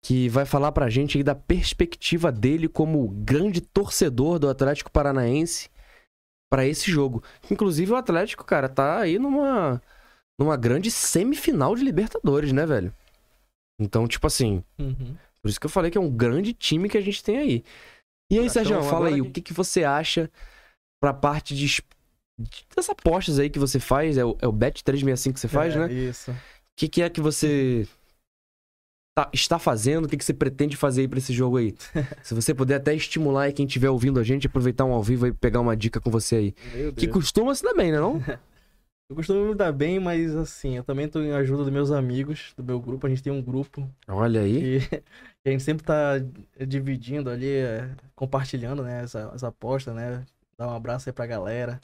que vai falar pra gente aí da perspectiva dele como grande torcedor do Atlético Paranaense pra esse jogo. Inclusive, o Atlético, cara, tá aí numa, numa grande semifinal de Libertadores, né, velho? Então, tipo assim, Uhum. por isso que eu falei que é um grande time que a gente tem aí. E aí, Então, Sérgio, fala agora aí, que- o que, que você acha pra parte de, es- de- das apostas aí que você faz? É o, é o Bet365 que você faz, É, né? Isso. O que, que é que você tá- está fazendo? O que, que você pretende fazer aí pra esse jogo aí? Se você puder até estimular aí quem estiver ouvindo a gente, aproveitar um ao vivo e pegar uma dica com você aí. Que costuma se dar bem, né não? Eu costumo me dar bem, mas assim, eu também tô em ajuda dos meus amigos, do meu grupo. A gente tem um grupo Olha aí. E a gente sempre tá dividindo ali, é, compartilhando, né, essa, essa aposta, né? Dá um abraço aí pra galera.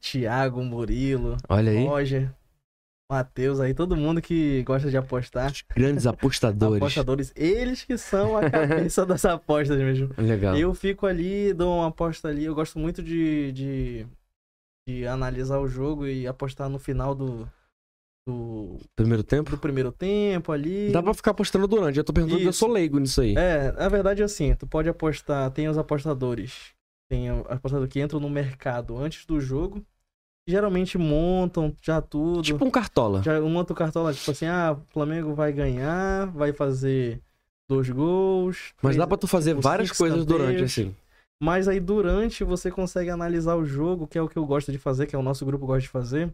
Tiago, Murilo, Olha aí. Roger, Matheus aí, todo mundo que gosta de apostar. Os grandes apostadores. Apostadores, eles que são a cabeça das apostas mesmo. Legal. Eu fico ali, dou uma aposta ali. Eu gosto muito de, de, de analisar o jogo e apostar no final do, do, Primeiro tempo? do primeiro tempo ali. Dá pra ficar apostando durante. Eu tô perguntando porque eu Isso. sou leigo nisso aí. É, na verdade é assim, tu pode apostar, tem os apostadores, tem o apostador que entram no mercado antes do jogo, geralmente montam já tudo, Tipo um cartola. já monta o cartão lá, tipo assim, ah, o Flamengo vai ganhar, vai fazer dois gols. Mas três- dá pra tu fazer tipo, várias coisas durante, assim. Mas aí durante você consegue analisar o jogo, que é o que eu gosto de fazer, que é o nosso grupo gosta de fazer.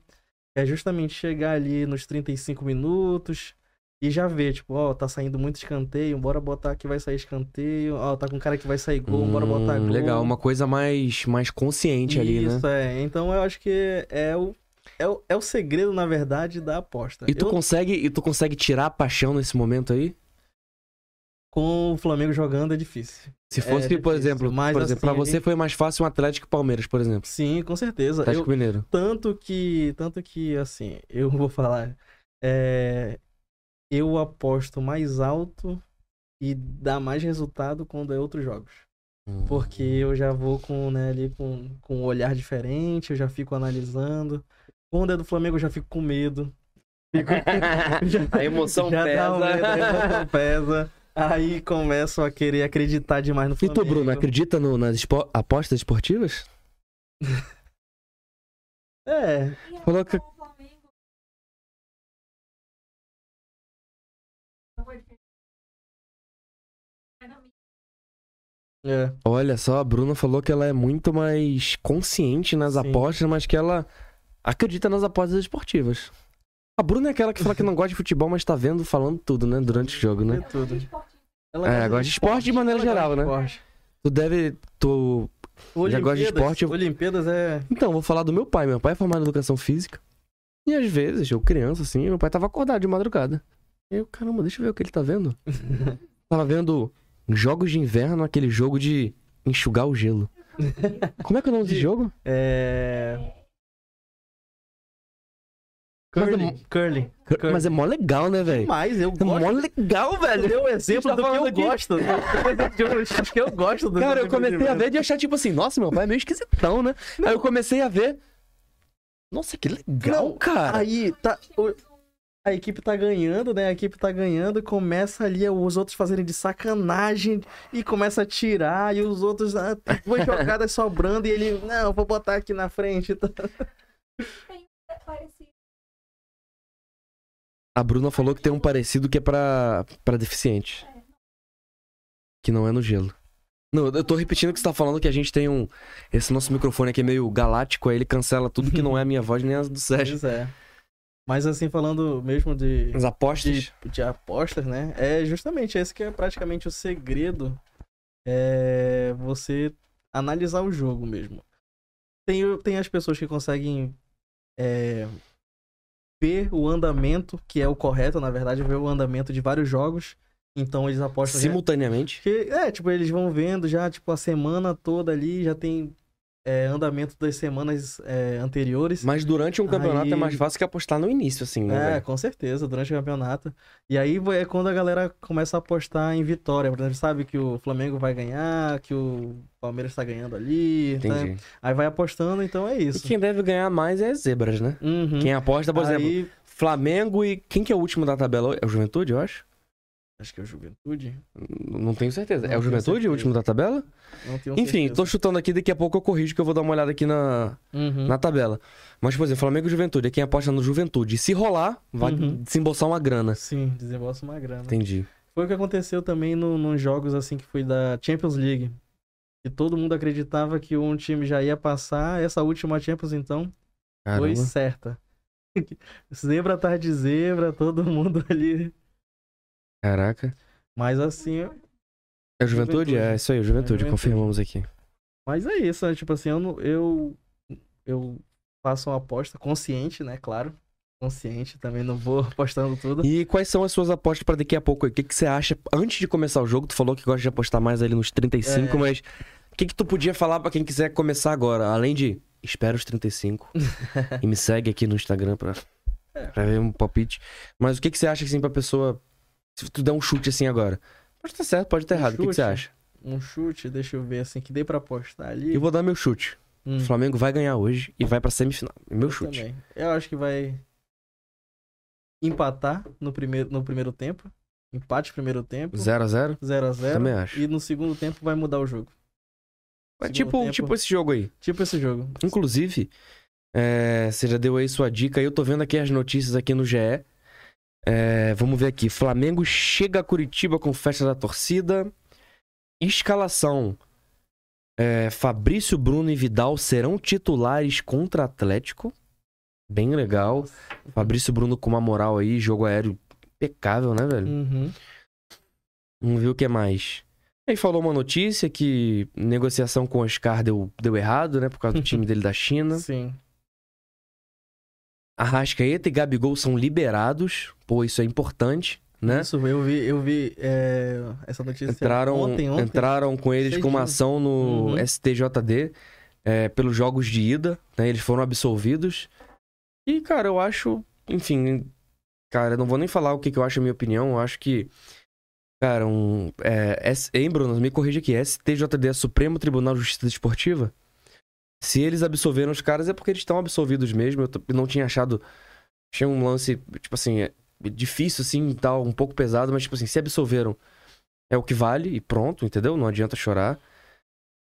É justamente chegar ali nos 35 minutos e já ver, tipo, ó, tá saindo muito escanteio, bora botar que vai sair escanteio. Ó, tá com cara que vai sair gol, bora botar Hum, gol. Legal, uma coisa mais, mais consciente ali, né? Isso, é. Então eu acho que é o, é o, é o segredo, na verdade, da aposta. E tu, Eu, consegue, e tu consegue tirar a paixão nesse momento aí? com o Flamengo jogando é difícil. Se fosse, É por difícil, exemplo, mas por exemplo, pra assim, você foi mais fácil um Atlético Palmeiras, por exemplo. Sim, com certeza. Eu, Atlético Mineiro. Tanto que, tanto que, assim, eu vou falar, é, eu aposto mais alto e dá mais resultado quando é outros jogos. Porque eu já vou com, né, ali com, com um olhar diferente, eu já fico analisando. Quando é do Flamengo, eu já fico com medo. Fico- já- A emoção já pesa. Dá um medo, a emoção pesa. Aí começo a querer acreditar demais no E Flamengo. tu, Bruno, acredita no- nas espo- apostas esportivas? É, Falou que- é. Olha só, a Bruna falou que ela é muito mais consciente nas Sim. apostas, mas que ela acredita nas apostas esportivas. A Bruna é aquela que fala que não gosta de futebol, mas tá vendo, falando tudo, né? Durante o jogo, né? É tudo. Ela É, gosta de esporte de maneira geral, de né? esporte. Tu deve. Tu... Já gosta de esporte, eu- Olimpíadas é. Então, vou falar do meu pai. Meu pai é formado em educação física. E às vezes, eu criança, assim, meu pai tava acordado de madrugada. E eu, caramba, deixa eu ver o que ele tá vendo. Tava vendo jogos de inverno, aquele jogo de enxugar o gelo. Como é que é o nome desse De- jogo? É. Mas é. Curling. Mas é mó legal, né, velho? Mas eu É mó gosto. legal, velho. Deu um exemplo tá do que eu aqui. gosto. Acho que eu gosto do Cara, eu comecei a ver de achar, tipo assim, nossa, meu pai é meio esquisitão, né? Aí eu comecei a ver. Nossa, que legal, Não, cara. Aí tá. A equipe tá ganhando, né? A equipe tá ganhando e começa ali os outros fazerem de sacanagem e começa a tirar e os outros, ah, duas jogadas sobrando e ele, não, vou botar aqui na frente. tá? A Bruna falou que tem um parecido que é pra, pra deficiente. Que não é no gelo. Não, eu tô repetindo que você tá falando que a gente tem um. Esse nosso microfone aqui é meio galáctico, aí ele cancela tudo que não é a minha voz nem a do Sérgio. Pois é. Mas assim, falando mesmo de, As apostas. de, de apostas, né? É justamente esse que é praticamente o segredo. É você analisar o jogo mesmo. Tem, tem as pessoas que conseguem é, ver o andamento, que é o correto, na verdade, ver o andamento de vários jogos. Então eles apostam. já- Simultaneamente. que, é, tipo, eles vão vendo já, tipo, a semana toda ali, já tem é, andamento das semanas é, anteriores. Mas durante um campeonato Aí- é mais fácil que apostar no início, assim, né? É, velho? com certeza, durante o campeonato. E aí é quando a galera começa a apostar em vitória. Por exemplo, sabe que o Flamengo vai ganhar, que o Palmeiras tá ganhando ali. tá? Entendi. Aí vai apostando, então é E isso. quem deve ganhar mais é zebras, né? Uhum. Quem aposta, por exemplo, Aí- Flamengo e. Quem que é o último da tabela? É o Juventude, eu acho? Acho que é o Juventude. Não tenho certeza. Não é o Juventude, certeza. o último da tabela? Não tenho Enfim, certeza. tô chutando aqui, daqui a pouco eu corrijo que eu vou dar uma olhada aqui na, Uhum. na tabela. Mas, por exemplo, Flamengo e Juventude, é quem aposta no Juventude. Se rolar, vai Uhum. desembolsar uma grana. Sim, desembolsa uma grana. Entendi. Foi o que aconteceu também no, nos jogos assim que foi da Champions League. Que todo mundo acreditava que um time já ia passar. Essa última Champions, então, foi Caramba. certa. zebra atrás de zebra, todo mundo ali. Caraca. Mas assim, É Juventude? Juventude. É isso aí, Juventude, Juventude. confirmamos aqui. mas é isso, né? Tipo assim, eu, eu, eu faço uma aposta consciente, né? Claro. Consciente, também não vou apostando tudo. E quais são as suas apostas pra daqui a pouco? O que, que você acha antes de começar o jogo? Tu falou que gosta de apostar mais ali nos 35, É. mas o que, que tu podia falar pra quem quiser começar agora? Além de espera os 35 e me segue aqui no Instagram pra É. Pra ver um palpite. Mas o que, que você acha, assim, pra pessoa... Se tu der um chute, assim, agora. Pode estar certo, pode estar Um errado. O que, você acha? Um chute, deixa eu ver assim, que dei pra apostar ali. Eu vou dar meu chute. Hum, O Flamengo vai ganhar hoje e vai pra semifinal. Meu eu chute. também. Eu acho que vai empatar no primeiro, no primeiro tempo. Empate primeiro tempo. 0x0? 0x0. Também acho. E no segundo tempo vai mudar o jogo. É tipo, tempo. tipo esse jogo aí. Tipo esse jogo. Inclusive, é, você já deu aí sua dica. Eu tô vendo aqui as notícias aqui no GE. É, vamos ver aqui. Flamengo chega a Curitiba com festa da torcida. Escalação. É, Fabrício, Bruno e Vidal serão titulares contra Atlético. Bem legal. Fabrício Bruno com uma moral aí. Jogo aéreo impecável, né, velho? Uhum. Vamos ver o que mais. Aí falou uma notícia que negociação com o Oscar deu, deu errado, né? Por causa do time dele da China. Sim. Arrascaeta e Gabigol são liberados. Pô, isso é importante, né? Isso, eu vi, eu vi é, essa notícia Entraram, ontem, ontem. entraram com eles com uma ação no Uhum. STJD é, pelos jogos de ida, né? Eles foram absolvidos. E, cara, eu acho, enfim, cara, eu não vou nem falar o que, que eu acho, a minha opinião. Eu acho que, cara, um. É, S- hein, Bruno? Me corrija aqui. STJD é Supremo Tribunal de Justiça Esportiva? Se eles absolveram os caras é porque eles estão absolvidos mesmo. Eu não tinha achado. Achei um lance, tipo assim, é difícil, assim, tal, um pouco pesado, mas, tipo assim, se absolveram é o que vale e pronto, entendeu? Não adianta chorar.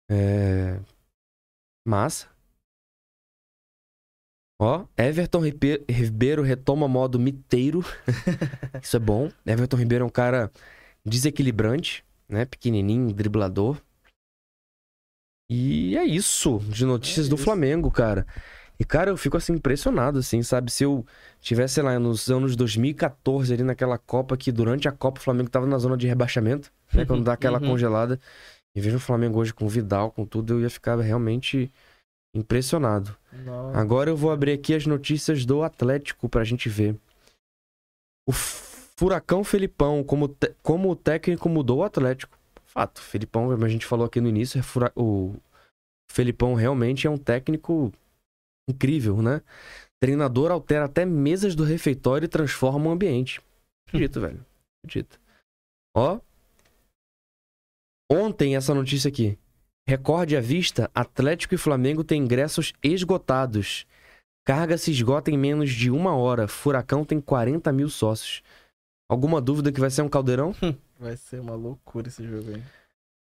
É. Massa. Ó, Everton Ribe- Ribeiro retoma modo miteiro. Isso é bom. Everton Ribeiro é um cara desequilibrante, né? Pequenininho, driblador. E é isso de notícias É do isso. Flamengo, cara. E, cara, eu fico assim impressionado, assim, sabe? Se eu tivesse, sei lá, nos anos 2014, ali naquela Copa, que durante a Copa o Flamengo tava na zona de rebaixamento, né? Quando dá aquela Uhum. congelada. E vejo o Flamengo hoje com o Vidal, com tudo, eu ia ficar realmente impressionado. Nossa. Agora eu vou abrir aqui as notícias do Atlético pra gente ver. O Furacão Felipão, como, como o técnico mudou o Atlético. Fato, Felipão, como a gente falou aqui no início, é fura- o Felipão realmente é um técnico incrível, né? Treinador altera até mesas do refeitório e transforma o ambiente. Acredito, velho. Acredito. Ó. Ontem essa notícia aqui. Recorde à vista, Atlético e Flamengo têm ingressos esgotados. Carga se esgota em menos de uma hora. Furacão tem 40 mil sócios. Alguma dúvida que vai ser um caldeirão? Vai ser uma loucura esse jogo aí.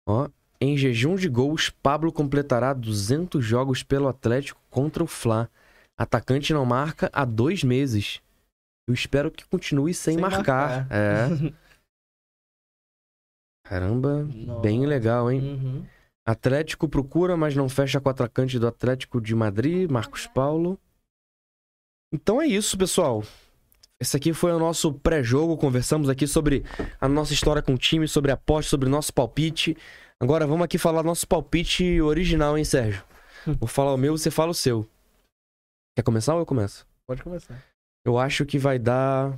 Ó, em jejum de gols, Pablo completará 200 jogos pelo Atlético contra o Fla. Atacante não marca há dois meses. Eu espero que continue sem, Sem marcar. marcar. É. Caramba, bem Nossa. legal, hein? Uhum. Atlético procura, mas não fecha com o atacante do Atlético de Madrid, Marcos Paulo. Então é isso, pessoal. Esse aqui foi o nosso pré-jogo. Conversamos aqui sobre a nossa história com o time, sobre a aposta, sobre o nosso palpite. Agora vamos aqui falar nosso palpite original, hein, Sérgio? Vou falar o meu, você fala o seu. Quer começar ou eu começo? Pode começar. Eu acho que vai dar.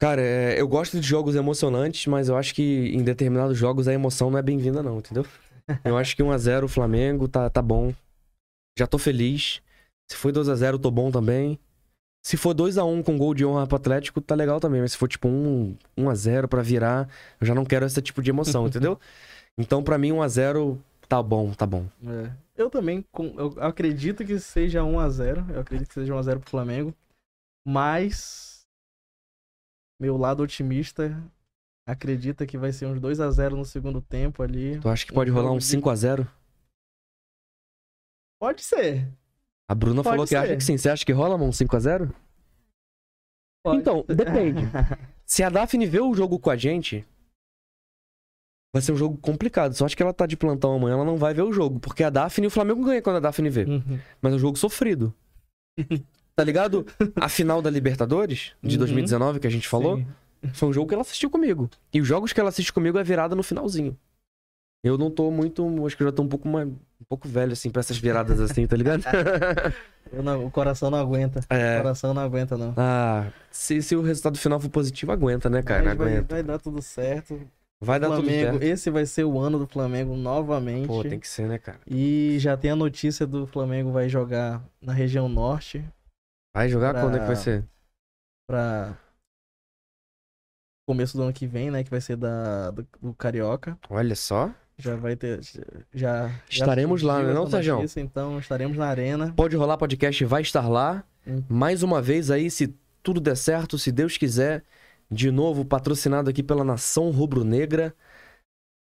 Cara, é, eu gosto de jogos emocionantes, mas eu acho que em determinados jogos a emoção não é bem-vinda, não, entendeu? Eu acho que 1x0 o Flamengo tá, tá bom. Já tô feliz. Se for 2x0, tô bom também. Se for 2x1 com gol de honra pro Atlético, tá legal também. Mas se for tipo 1, 1x0 pra virar, eu já não quero esse tipo de emoção, entendeu? Então, pra mim, 1x0 tá bom, tá bom. É. Eu também eu acredito que seja 1x0. Eu acredito que seja 1x0 pro Flamengo. Mas meu lado otimista acredita que vai ser uns 2x0 no segundo tempo ali. Tu acha que pode Um rolar um de- 5x0? Pode ser. A Bruna Pode falou que ser. acha que sim. Você acha que rola um 5x0? Pode Então, depende. Se a Daphne vê o jogo com a gente, vai ser um jogo complicado. Só acho que ela tá de plantão amanhã, ela não vai ver o jogo. Porque a Daphne e o Flamengo ganham quando a Daphne vê. Uhum. Mas é um jogo sofrido. Tá ligado? A final da Libertadores, de Uhum. 2019, que a gente falou, Sim. foi um jogo que ela assistiu comigo. E os jogos que ela assiste comigo é virada no finalzinho. Eu não tô muito. Acho que eu já tô um pouco mais. Um pouco velho, assim, pra essas viradas assim, tá ligado? Não- o coração não aguenta. O é. coração não aguenta, não. Ah, se, se o resultado final for positivo, aguenta, né, cara? Vai, aguenta. vai dar tudo certo. Vai dar tudo Flamengo, certo. esse vai ser o ano do Flamengo novamente. Pô, tem que ser, né, cara? E já tem a notícia do Flamengo vai jogar na região norte Vai jogar Pra- quando é que vai ser? pra começo do ano que vem, né, que vai ser da do, do Carioca. Olha só. Já vai ter já já Estaremos lá, surgiu né, não, Sérgio? notícia, Então estaremos na arena. Pode rolar podcast vai estar lá. Hum. Mais uma vez aí, se tudo der certo, se Deus quiser, de novo patrocinado aqui pela Nação Rubro-Negra,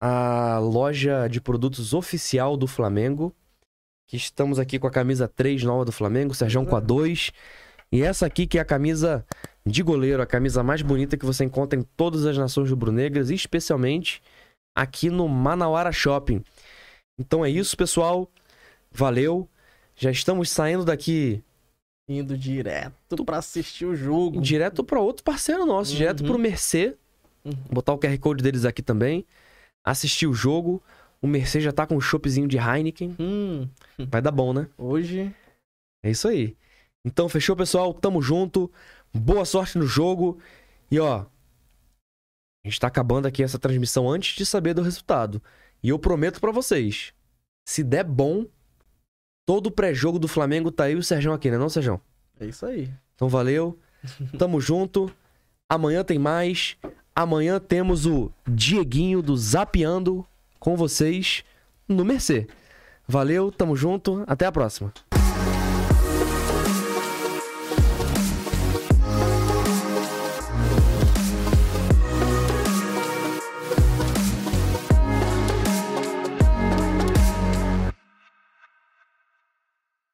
a loja de produtos oficial do Flamengo. Que estamos aqui com a camisa 3 nova do Flamengo, Sérgio com a 2. E essa aqui que é a camisa de goleiro, a camisa mais bonita que você encontra em todas as nações rubro-negras, especialmente aqui no Manauara Shopping. Então é isso, pessoal. Valeu. Já estamos saindo daqui Indo direto pra assistir o jogo. direto para outro parceiro nosso, Uhum. direto pro Mercê. Uhum. Botar o QR Code deles aqui também. Assistir o jogo. O Mercê já tá com um choppzinho de Heineken. Hum, Vai dar bom, né? hoje É isso aí. Então, fechou, pessoal? Tamo junto. Boa sorte no jogo. E ó, a gente tá acabando aqui essa transmissão antes de saber do resultado. E eu prometo pra vocês, se der bom, todo o pré-jogo do Flamengo tá aí o Sérgio aqui, né não, Sérgio? é isso aí. Então valeu. Tamo junto. Amanhã tem mais. Amanhã temos o Dieguinho do Zapeando com vocês no Mercê. Valeu, tamo junto. Até a próxima.